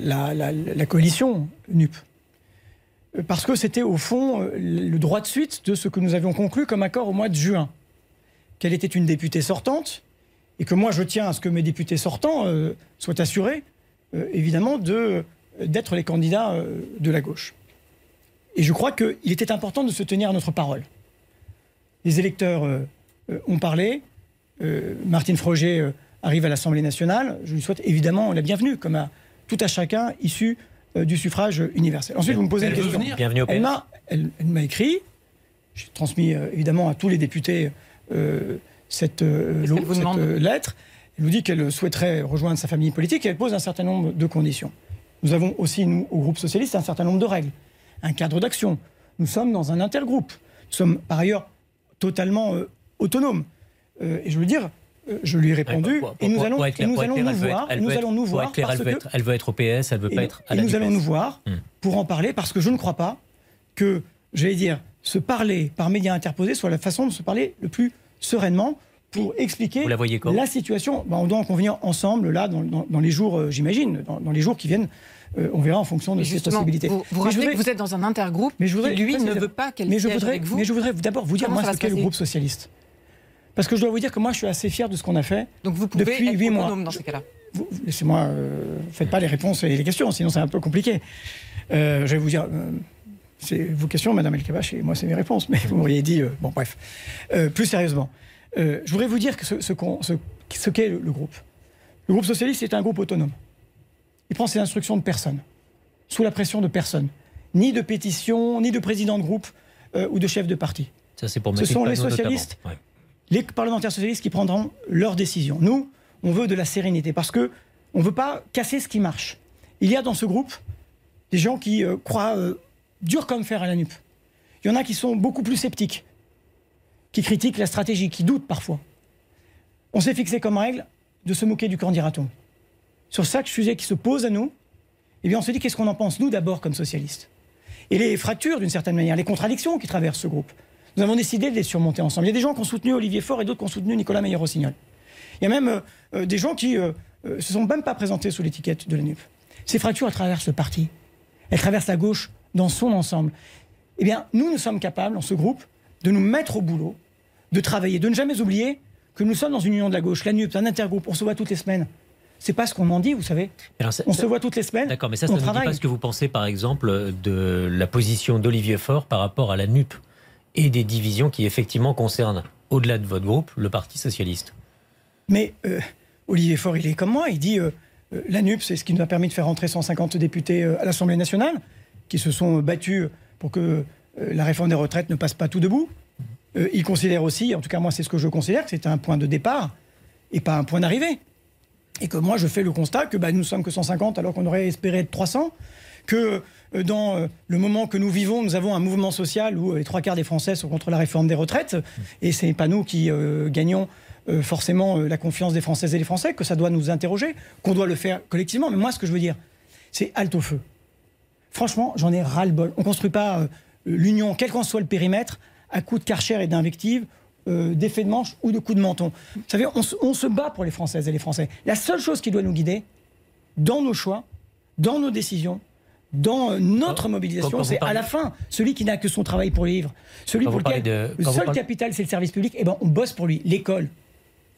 la, la- la coalition NUP. Parce que c'était au fond le droit de suite de ce que nous avions conclu comme accord au mois de juin. Qu'elle était une députée sortante et que moi je tiens à ce que mes députés sortants soient assurés, évidemment, de- d'être les candidats euh, de la gauche. Et je crois qu'il était important de se tenir à notre parole. Les électeurs euh, euh, ont parlé. Euh, Martine Froger euh, arrive à l'Assemblée nationale. Je lui souhaite évidemment la bienvenue, comme à tout à chacun issu du suffrage universel. Ensuite, vous me posez Elle une question. venir Bienvenue au Elle m'a, elle, elle m'a écrit. J'ai transmis évidemment à tous les députés euh, cette, lettre. Elle nous dit qu'elle souhaiterait rejoindre sa famille politique et elle pose un certain nombre de conditions. Nous avons aussi, nous, au groupe socialiste, un certain nombre de règles, un cadre d'action. Nous sommes dans un intergroupe. Nous sommes par ailleurs totalement euh, autonomes. Euh, et je veux dire, euh, je lui ai répondu Pour- pour- et nous pour- allons, et nous allons clair, être- voir. nous être- allons nous pour voir être clair, parce elle veut être- elle veut être au PS, elle veut et, pas être à et la nous allons nous voir Hmm. pour en parler parce que je ne crois pas que, j'allais dire, se parler par médias interposés soit la façon de se parler le plus sereinement pour expliquer la situation. Ben, on doit en convenir ensemble, là, dans, dans- dans les jours, euh, j'imagine, dans, dans les jours qui viennent. Euh, on verra en fonction de ces possibilités. vous, vous rappelez voudrais- que vous êtes dans un intergroupe mais je voudrais- qui, lui, ne veut pas qu'elle voudrais, avec vous. Mais je voudrais d'abord vous dire, Comment moi, ce qu'est le groupe socialiste. Parce que je dois vous dire que moi, je suis assez fier de ce qu'on a fait. Donc vous pouvez depuis être huit mois. autonome dans ces cas-là. Laissez-moi, euh, faites pas les réponses et les questions, sinon c'est un peu compliqué. Euh, je vais vous dire, euh, c'est vos questions, Madame El Kabash, et moi c'est mes réponses, mais vous m'auriez dit, bon bref. Plus sérieusement, je voudrais vous dire que ce, qu'est le, le groupe. Le groupe socialiste est un groupe autonome. Il prend ses instructions de personne, sous la pression de personne, ni de pétition, ni de président de groupe euh, ou de chef de parti Ça, c'est pour Ce sont les socialistes. Ouais. les parlementaires socialistes qui prendront leurs décisions. Nous, on veut de la sérénité parce que on ne veut pas casser ce qui marche. Il y a dans ce groupe des gens qui euh, croient euh, dur comme fer à la nupe. Il y en a qui sont beaucoup plus sceptiques, qui critiquent la stratégie, qui doutent parfois. On s'est fixé comme règle de se moquer du candidaton. Sur chaque sujet qui se pose à nous, eh bien on se dit qu'est-ce qu'on en pense, nous d'abord, comme socialistes? Et les fractures, d'une certaine manière, les contradictions qui traversent ce groupe, nous avons décidé de les surmonter ensemble. Il y a des gens qui ont soutenu Olivier Faure et d'autres qui ont soutenu Nicolas Meyer-Rossignol. Il y a même euh, euh, des gens qui ne se sont même pas présentés sous l'étiquette de la NUP. Ces fractures, elles traversent le parti. Elles traversent la gauche dans son ensemble. Eh bien, nous, nous sommes capables, dans ce groupe, de nous mettre au boulot, de travailler, de ne jamais oublier que nous sommes dans une union de la gauche, la NUP, un intergroupe, on se voit toutes les semaines. C'est pas ce qu'on m'en dit, vous savez. Alors, ça- On ça- se voit toutes les semaines. D'accord, mais ça, ça ne dit pas ce que vous pensez, par exemple, de la position d'Olivier Faure par rapport à la NUP et des divisions qui, effectivement, concernent, au-delà de votre groupe, le Parti Socialiste. Mais euh, Olivier Faure, il est comme moi. Il dit euh, euh, la NUP, c'est ce qui nous a permis de faire entrer 150 députés à l'Assemblée nationale, qui se sont battus pour que la réforme des retraites ne passe pas tout debout. Il considère aussi, en tout cas moi c'est ce que je considère, que c'est un point de départ et pas un point d'arrivée. Et que moi je fais le constat que bah, nous sommes que 150 alors qu'on aurait espéré être 300, que euh, dans euh, le moment que nous vivons, nous avons un mouvement social où euh, les trois quarts des Français sont contre la réforme des retraites, et c'est pas nous qui gagnons forcément la confiance des Françaises et des Français, que ça doit nous interroger, qu'on doit le faire collectivement. Mais moi, ce que je veux dire, c'est halte au feu. Franchement, j'en ai ras-le-bol. On ne construit pas l'union, quel qu'en soit le périmètre, à coups de karcher et d'invectives, euh, d'effets de manche ou de coups de menton. Vous savez, on, se- on se bat pour les Françaises et les Français. La seule chose qui doit nous guider, dans nos choix, dans nos décisions, dans euh, notre mobilisation, c'est à la fin celui qui n'a que son travail pour vivre, celui Quand pour lequel de- le seul parlez- capital c'est le service public. Et ben on bosse pour lui, l'école,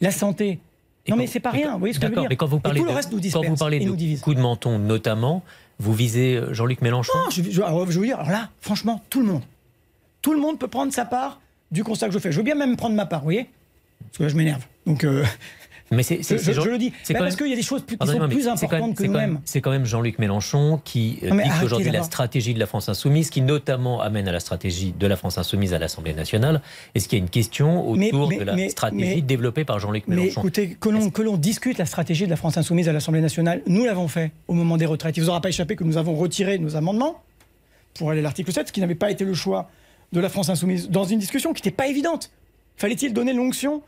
la santé. Et non quand- mais c'est pas rien. quand- Vous voyez ce que je veux dire mais quand vous Et parlez le de, reste nous quand vous parlez et de nous divise. coups de menton, notamment, vous visez euh, Jean-Luc Mélenchon? Non, je, je- alors, je veux dire, alors là, franchement, tout le monde. Tout le monde peut prendre sa part du constat que je fais. Je veux bien même prendre ma part, vous voyez Parce que là, je m'énerve. Donc, euh, Mais c'est, je, je, le dis. C'est bah, parce qu'il y a des choses plus, qui sont plus importantes que nous-mêmes. C'est quand même Jean-Luc Mélenchon qui euh, dit aujourd'hui la stratégie de la France Insoumise, qui notamment amène à la stratégie de la France Insoumise à l'Assemblée nationale. Est-ce qu'il y a une question autour de la stratégie développée par Jean-Luc Mélenchon écoutez, que l'on, discute la stratégie de la France Insoumise à l'Assemblée nationale, nous l'avons fait au moment des retraites. Il ne vous aura pas échappé que nous avons retiré nos amendements pour aller à l'article 7, ce qui n'avait pas été le choix de la France Insoumise, dans une discussion qui n'était pas évidente. Fallait-il donner l'onction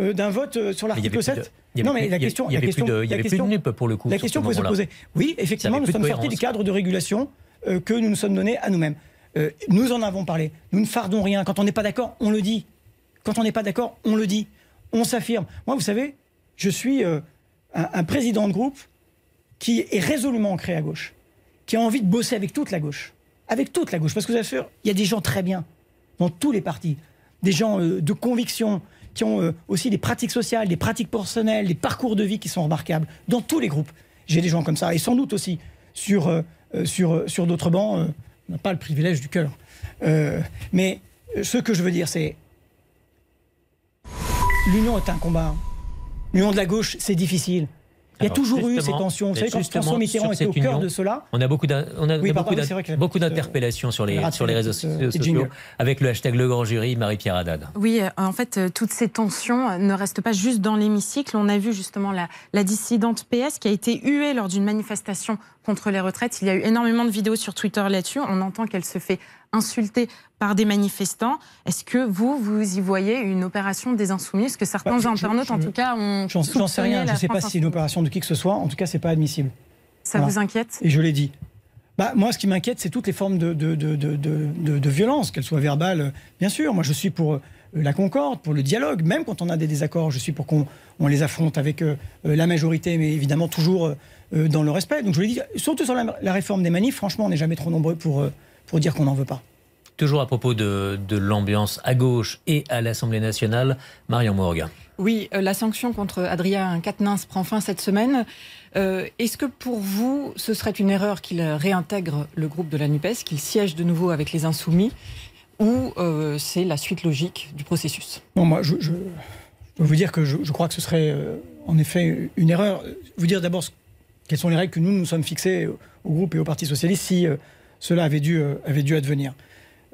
euh, d'un vote euh, sur l'article 7 Non, mais la question. Il n'y avait, plus de, NUP pour le coup. La question pouvait se poser. Oui, effectivement, nous sommes sortis du cadre de régulation euh, que nous nous sommes donnés à nous-mêmes. nous en avons parlé. Nous ne fardons rien. Quand on n'est pas d'accord, on le dit. Quand on n'est pas d'accord, on le dit. On s'affirme. Moi, vous savez, je suis un, un président de groupe qui est résolument ancré à gauche, qui a envie de bosser avec toute la gauche. Avec toute la gauche. Parce que vous assure, il y a des gens très bien dans tous les partis. Des gens de conviction, qui ont euh, aussi des pratiques sociales, des pratiques personnelles, des parcours de vie qui sont remarquables dans tous les groupes. J'ai des gens comme ça, et sans doute aussi sur, euh, euh, sur, sur d'autres bancs, on n'a pas le privilège du cœur. mais ce que je veux dire, c'est l'union est un combat. L'union de la gauche, c'est difficile. Il y a toujours eu ces tensions. Vous savez, quand François Mitterrand était au cœur de cela. On a beaucoup d'interpellations sur les, sur les réseaux sociaux avec le hashtag Le Grand Jury, Marie-Pierre Haddad. Oui, euh, en fait, euh, toutes ces tensions euh, ne restent pas juste dans l'hémicycle. On a vu justement la, la dissidente PS qui a été huée lors d'une manifestation contre les retraites. Il y a eu énormément de vidéos sur Twitter là-dessus. On entend qu'elle se fait insulter par des manifestants. Est-ce que vous, vous y voyez une opération des insoumis? Que certains bah, internautes, en tout cas, ont. J'en sais rien. Je ne sais pas si c'est une opération de qui que ce soit. En tout cas, c'est pas admissible. Ça vous inquiète? Et je l'ai dit. Bah, moi, ce qui m'inquiète, c'est toutes les formes de, de, de, de violence, qu'elles soient verbales. Bien sûr, moi, je suis pour euh, la concorde, pour le dialogue. Même quand on a des désaccords, je suis pour qu'on les affronte avec euh, euh, la majorité, mais évidemment toujours dans le respect. Donc, je l'ai dit, surtout sur la, la réforme des manifs, franchement, on n'est jamais trop nombreux pour pour dire qu'on n'en veut pas. Toujours à propos de, l'ambiance à gauche et à l'Assemblée nationale, Marion Morgan. Oui, euh, la sanction contre Adrien Quatennens prend fin cette semaine. Euh, est-ce que pour vous, ce serait une erreur qu'il réintègre le groupe de la NUPES, qu'il siège de nouveau avec les Insoumis, ou euh, c'est la suite logique du processus? Non, moi, je, je, vous dire que je, crois que ce serait en effet une erreur. Vous dire d'abord quelles sont les règles que nous nous sommes fixées au groupe et au Parti socialiste si cela avait dû, euh, avait dû advenir.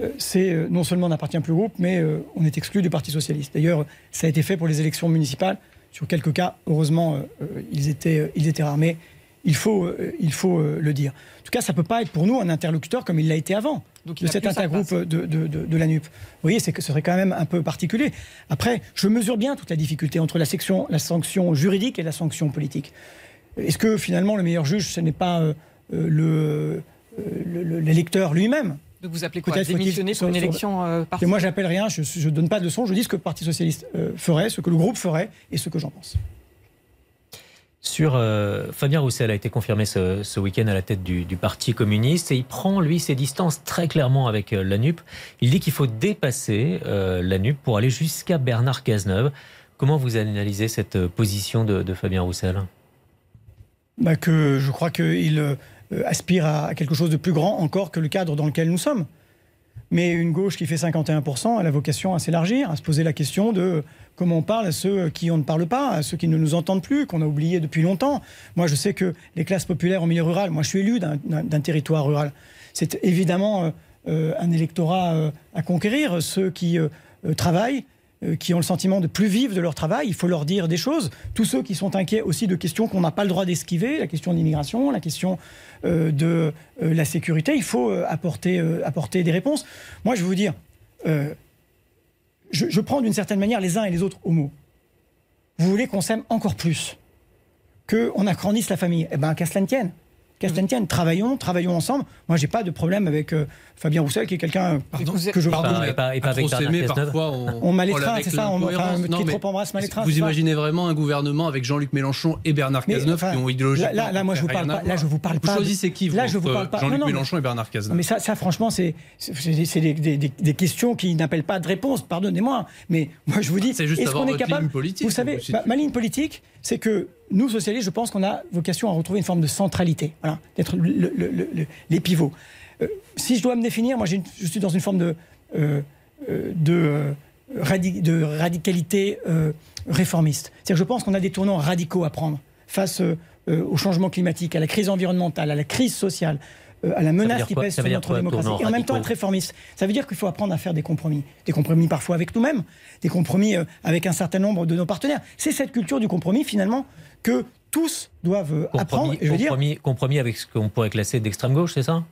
Euh, c'est euh, non seulement n'appartient plus au groupe, mais on est exclu du Parti socialiste. D'ailleurs, ça a été fait pour les élections municipales. Sur quelques cas, heureusement, ils, étaient, ils étaient armés. Il faut, il faut le dire. En tout cas, ça ne peut pas être pour nous un interlocuteur comme il l'a été avant de cet intergroupe de, de, de, la NUP. Vous voyez, ce serait quand même un peu particulier. Après, je mesure bien toute la difficulté entre la, section, la sanction juridique et la sanction politique. Est-ce que finalement le meilleur juge, ce n'est pas le l'électeur lui-même. Donc vous appelez quoi Démissionner pour une élection euh, Moi, j'appelle rien, je ne donne pas de son, je dis ce que le Parti Socialiste euh, ferait, ce que le groupe ferait et ce que j'en pense. Sur euh, Fabien Roussel a été confirmé ce, week-end à la tête du, Parti communiste et il prend lui ses distances très clairement avec la NUP. Il dit qu'il faut dépasser la NUP pour aller jusqu'à Bernard Cazeneuve. Comment vous analysez cette position de, Fabien Roussel? Bah que Je crois qu'il euh, aspire à quelque chose de plus grand encore que le cadre dans lequel nous sommes. Mais une gauche qui fait 51%, elle a vocation à s'élargir, à se poser la question de comment on parle à ceux qui on ne parle pas, à ceux qui ne nous entendent plus, qu'on a oubliés depuis longtemps. Moi, je sais que les classes populaires en milieu rural, moi je suis élu d'un territoire rural, c'est évidemment euh, euh, un électorat à conquérir, ceux qui travaillent, euh, qui ont le sentiment de plus vivre de leur travail, il faut leur dire des choses. Tous ceux qui sont inquiets aussi de questions qu'on n'a pas le droit d'esquiver, la question de l'immigration, la question euh, de euh, la sécurité, il faut apporter, apporter des réponses. Moi, je vais vous dire, je, prends d'une certaine manière les uns et les autres au mot. Vous voulez qu'on s'aime encore plus, qu'on agrandisse la famille Eh bien, qu'à cela ne tienne tienne, travaillons, travaillons ensemble. Moi, j'ai pas de problème avec euh, Fabien Roussel, qui est quelqu'un que je pardon, et pas, et pas avec parfois on, on c'est ça, on, enfin, qui trop embrasse Vous imaginez vraiment un gouvernement avec Jean-Luc Mélenchon et Bernard Cazeneuve qui ont idéologiquement là, là, moi, je vous parle pas. Là, je vous parle pas. Vous choisissez qui Là, je vous parle pas. Jean-Luc Mélenchon et Bernard Cazeneuve. Mais ça, ça franchement, c'est des, des, des, questions qui n'appellent pas de réponse. Pardonnez-moi, mais moi, je vous dis, est-ce qu'on est capable Vous savez, ma ligne politique, c'est que nous, socialistes, je pense qu'on a vocation à retrouver une forme de centralité, voilà, d'être les pivots. Euh, si je dois me définir, moi, je suis dans une forme de, euh, euh, radicalité réformiste. C'est-à-dire je pense qu'on a des tournants radicaux à prendre face au changement climatique, à la crise environnementale, à la crise sociale, à la menace qui pèse sur notre démocratie, et en même temps être réformiste? Ça veut dire qu'il faut apprendre à faire des compromis. Des compromis parfois avec nous-mêmes, des compromis avec un certain nombre de nos partenaires. C'est cette culture du compromis, finalement, que tous doivent apprendre. Et je veux compromis, dire, compromis avec ce qu'on pourrait classer d'extrême gauche, c'est ça?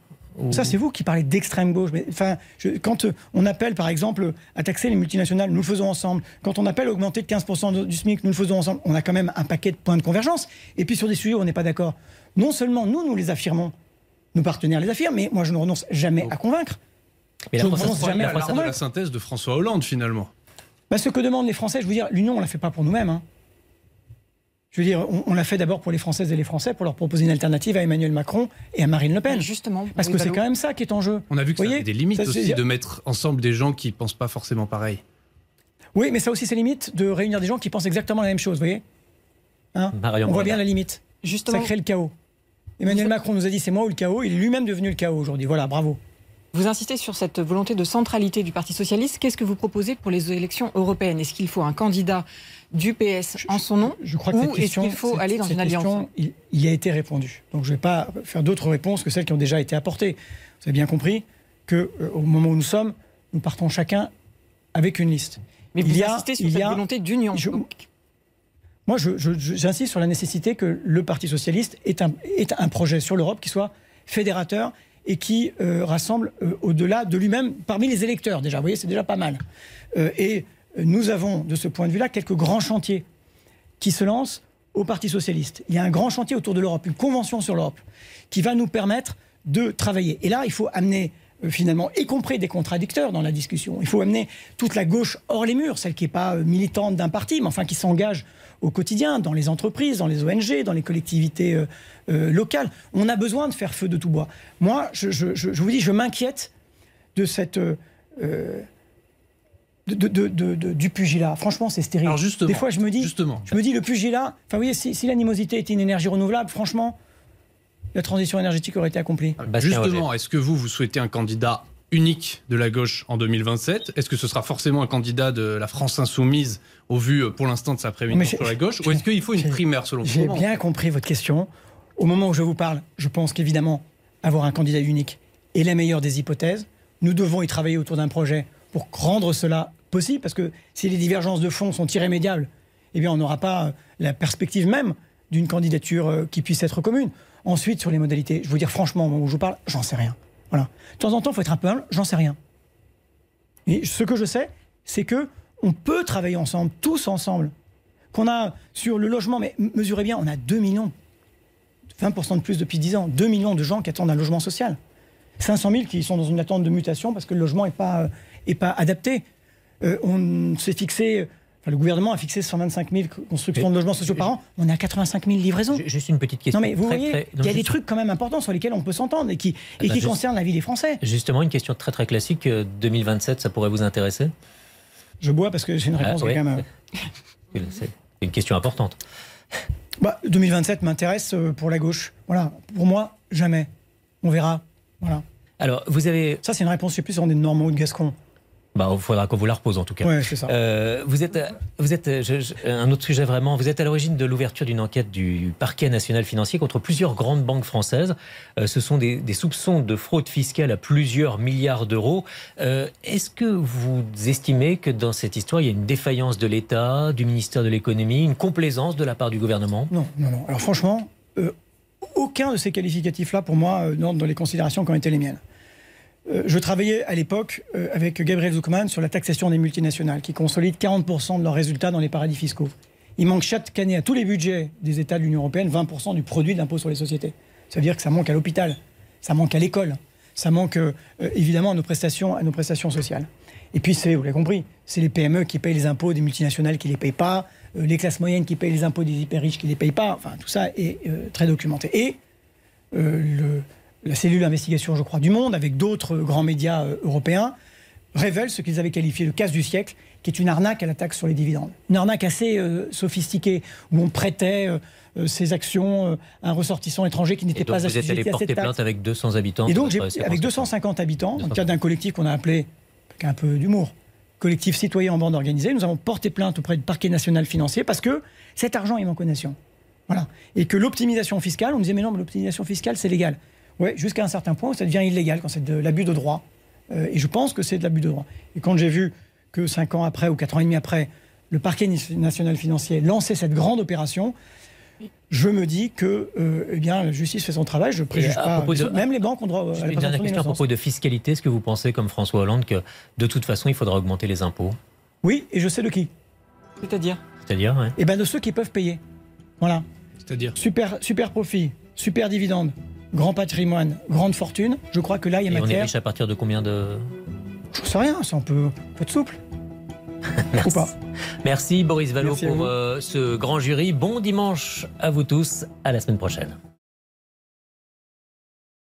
Ça, c'est vous qui parlez d'extrême gauche. Mais, enfin, quand on appelle, par exemple, à taxer les multinationales, nous le faisons ensemble. Quand on appelle à augmenter de 15% du SMIC, nous le faisons ensemble. On a quand même un paquet de points de convergence. Et puis sur des sujets où on n'est pas d'accord, non seulement nous, nous les affirmons, nos partenaires les affirment, mais moi, je ne renonce jamais à convaincre. Mais la je ne renonce jamais à convaincre. la synthèse de François Hollande, finalement. Bah, ce que demandent les Français, je veux dire, l'Union, on ne la fait pas pour nous-mêmes. Hein. Je veux dire, on, l'a fait d'abord pour les Françaises et les Français, pour leur proposer une alternative à Emmanuel Macron et à Marine Le Pen. justement. Parce que c'est quand même ça qui est en jeu. On a vu que ça avait des limites aussi de mettre ensemble des gens qui ne pensent pas forcément pareil. Oui, mais ça aussi, c'est limite de réunir des gens qui pensent exactement la même chose, vous voyez hein On voit bien la limite. Justement. Ça crée le chaos. Emmanuel Macron nous a dit c'est moi ou le chaos. Il est lui-même devenu le chaos aujourd'hui. Voilà, bravo. Vous insistez sur cette volonté de centralité du Parti socialiste. Qu'est-ce que vous proposez pour les élections européennes? Est-ce qu'il faut un candidat du PS en son nom je, crois que ou est-ce qu'il faut aller dans une alliance? il, y a été répondu. Donc je ne vais pas faire d'autres réponses que celles qui ont déjà été apportées. Vous avez bien compris qu'au euh, moment où nous sommes, nous partons chacun avec une liste. Mais vous insistez sur cette volonté d'union. Moi, j'insiste sur la nécessité que le Parti socialiste ait un, projet sur l'Europe qui soit fédérateur et qui euh, rassemble euh, au-delà de lui-même parmi les électeurs déjà. Vous voyez, c'est déjà pas mal. Euh, et nous avons, de ce point de vue-là, quelques grands chantiers qui se lancent au Parti socialiste. Il y a un grand chantier autour de l'Europe, une convention sur l'Europe, qui va nous permettre de travailler. Et là, il faut amener finalement, y compris des contradicteurs dans la discussion. Il faut amener toute la gauche hors les murs, celle qui n'est pas militante d'un parti, mais enfin qui s'engage au quotidien, dans les entreprises, dans les ONG, dans les collectivités euh, euh, locales. On a besoin de faire feu de tout bois. Moi, je, vous dis, je m'inquiète de cette... Euh, du pugilat. Franchement, c'est stérile. Alors justement, Des fois, je me dis, justement. je me dis, le pugilat. Enfin, vous voyez, si, si l'animosité était une énergie renouvelable, franchement, la transition énergétique aurait été accomplie. Justement, est-ce que vous, vous souhaitez un candidat unique de la gauche en 2027 Est-ce que ce sera forcément un candidat de la France insoumise au vu euh, pour l'instant de sa prééminence sur la gauche Ou est-ce qu'il faut une primaire selon vous J'ai bien compris votre question. Au moment où je vous parle, je pense qu'évidemment, avoir un candidat unique est la meilleure des hypothèses. Nous devons y travailler autour d'un projet pour rendre cela possible, parce que si les divergences de fond sont irrémédiables, eh bien, on n'aura pas euh, la perspective même d'une candidature euh, qui puisse être commune. Ensuite, sur les modalités, je vous dire franchement, au moment où je vous parle, j'en sais rien. Voilà. De temps en temps, il faut être un peu humble, j'en sais rien. Et ce que je sais, c'est que on peut travailler ensemble, tous ensemble. Qu'on a sur le logement, mais mesurez bien, on a 2 millions, 20% de plus depuis 10 ans, 2 millions de gens qui attendent un logement social. 500 000 qui sont dans une attente de mutation parce que le logement n'est pas, est pas adapté. Euh, on s'est fixé le gouvernement a fixé 125 000 constructions de logements sociaux par an. On est à 85 000 livraisons. Juste une petite question. Non, mais vous voyez, il y a des trucs quand même importants sur lesquels on peut s'entendre et qui, et bah, qui concernent la vie des Français. Justement, une question très très classique. 2027, euh, ça pourrait vous intéresser? Je bois parce que c'est une réponse ah, quand même. Euh, c'est une question importante. Bah, 2027 m'intéresse euh, pour la gauche. Voilà. Pour moi, jamais. On verra. Voilà. Alors, vous avez. Ça, c'est une réponse, je sais plus, on est de Normand ou de Gascon. Bah, il faudra qu'on vous la repose en tout cas. Ouais, ça. Euh, vous êtes, vous êtes un autre sujet vraiment. Vous êtes à l'origine de l'ouverture d'une enquête du parquet national financier contre plusieurs grandes banques françaises. Euh, ce sont des, soupçons de fraude fiscale à plusieurs milliards d'euros. Euh, est-ce que vous estimez que dans cette histoire, il y a une défaillance de l'État, du ministère de l'économie, une complaisance de la part du gouvernement? Non, non, non. Alors franchement, aucun de ces qualificatifs-là, pour moi, n'entre dans les considérations qui ont été les miennes. Euh, je travaillais à l'époque euh, avec Gabriel Zuckman sur la taxation des multinationales, qui consolident 40% de leurs résultats dans les paradis fiscaux. Il manque chaque année à tous les budgets des États de l'Union européenne 20% du produit de l'impôt sur les sociétés. Ça veut dire que ça manque à l'hôpital, ça manque à l'école, ça manque euh, évidemment à nos, prestations, à nos prestations sociales. Et puis, vous l'avez compris, c'est les PME qui payent les impôts des multinationales qui ne les payent pas, les classes moyennes qui payent les impôts des hyper riches qui ne les payent pas. Enfin, tout ça est très documenté. Et le, la cellule d'investigation, je crois, du Monde, avec d'autres grands médias euh, européens, révèle ce qu'ils avaient qualifié de casse du siècle, qui est une arnaque à la taxe sur les dividendes. Une arnaque assez euh, sophistiquée, où on prêtait euh, ces actions à un ressortissant étranger qui n'était pas Vous êtes allé porter plainte avec 200 habitants Et donc, avec 250 habitants, dans le cadre d'un collectif qu'on a appelé, avec un peu d'humour, collectif citoyen en bande organisée, nous avons porté plainte auprès du parquet national financier parce que cet argent est manque aux nations. Voilà. Et que l'optimisation fiscale, on disait mais non, mais l'optimisation fiscale c'est légal. Oui, jusqu'à un certain point, ça devient illégal quand c'est de l'abus de droit. Euh, et je pense que c'est de l'abus de droit. Et quand j'ai vu que cinq ans après ou quatre ans et demi après, le parquet national financier lançait cette grande opération, je me dis que euh, eh bien, la justice fait son travail, je ne préjuge pas. Même les banques ont droit à Une dernière question à propos de fiscalité. Est-ce que vous pensez, comme François Hollande, que de toute façon, il faudra augmenter les impôts? Oui, et je sais de qui. C'est-à-dire? C'est-à-dire, oui. Eh bien, de ceux qui peuvent payer. Voilà. C'est-à-dire? Super, super profit, super dividende, grand patrimoine, grande fortune. Je crois que là, il y a Et matière. on est riche à partir de combien de. Je sais rien, c'est un peu, un peu de souple. Merci. Ou pas. Merci Boris Vallot Merci pour euh, ce grand jury. Bon dimanche à vous tous. À la semaine prochaine.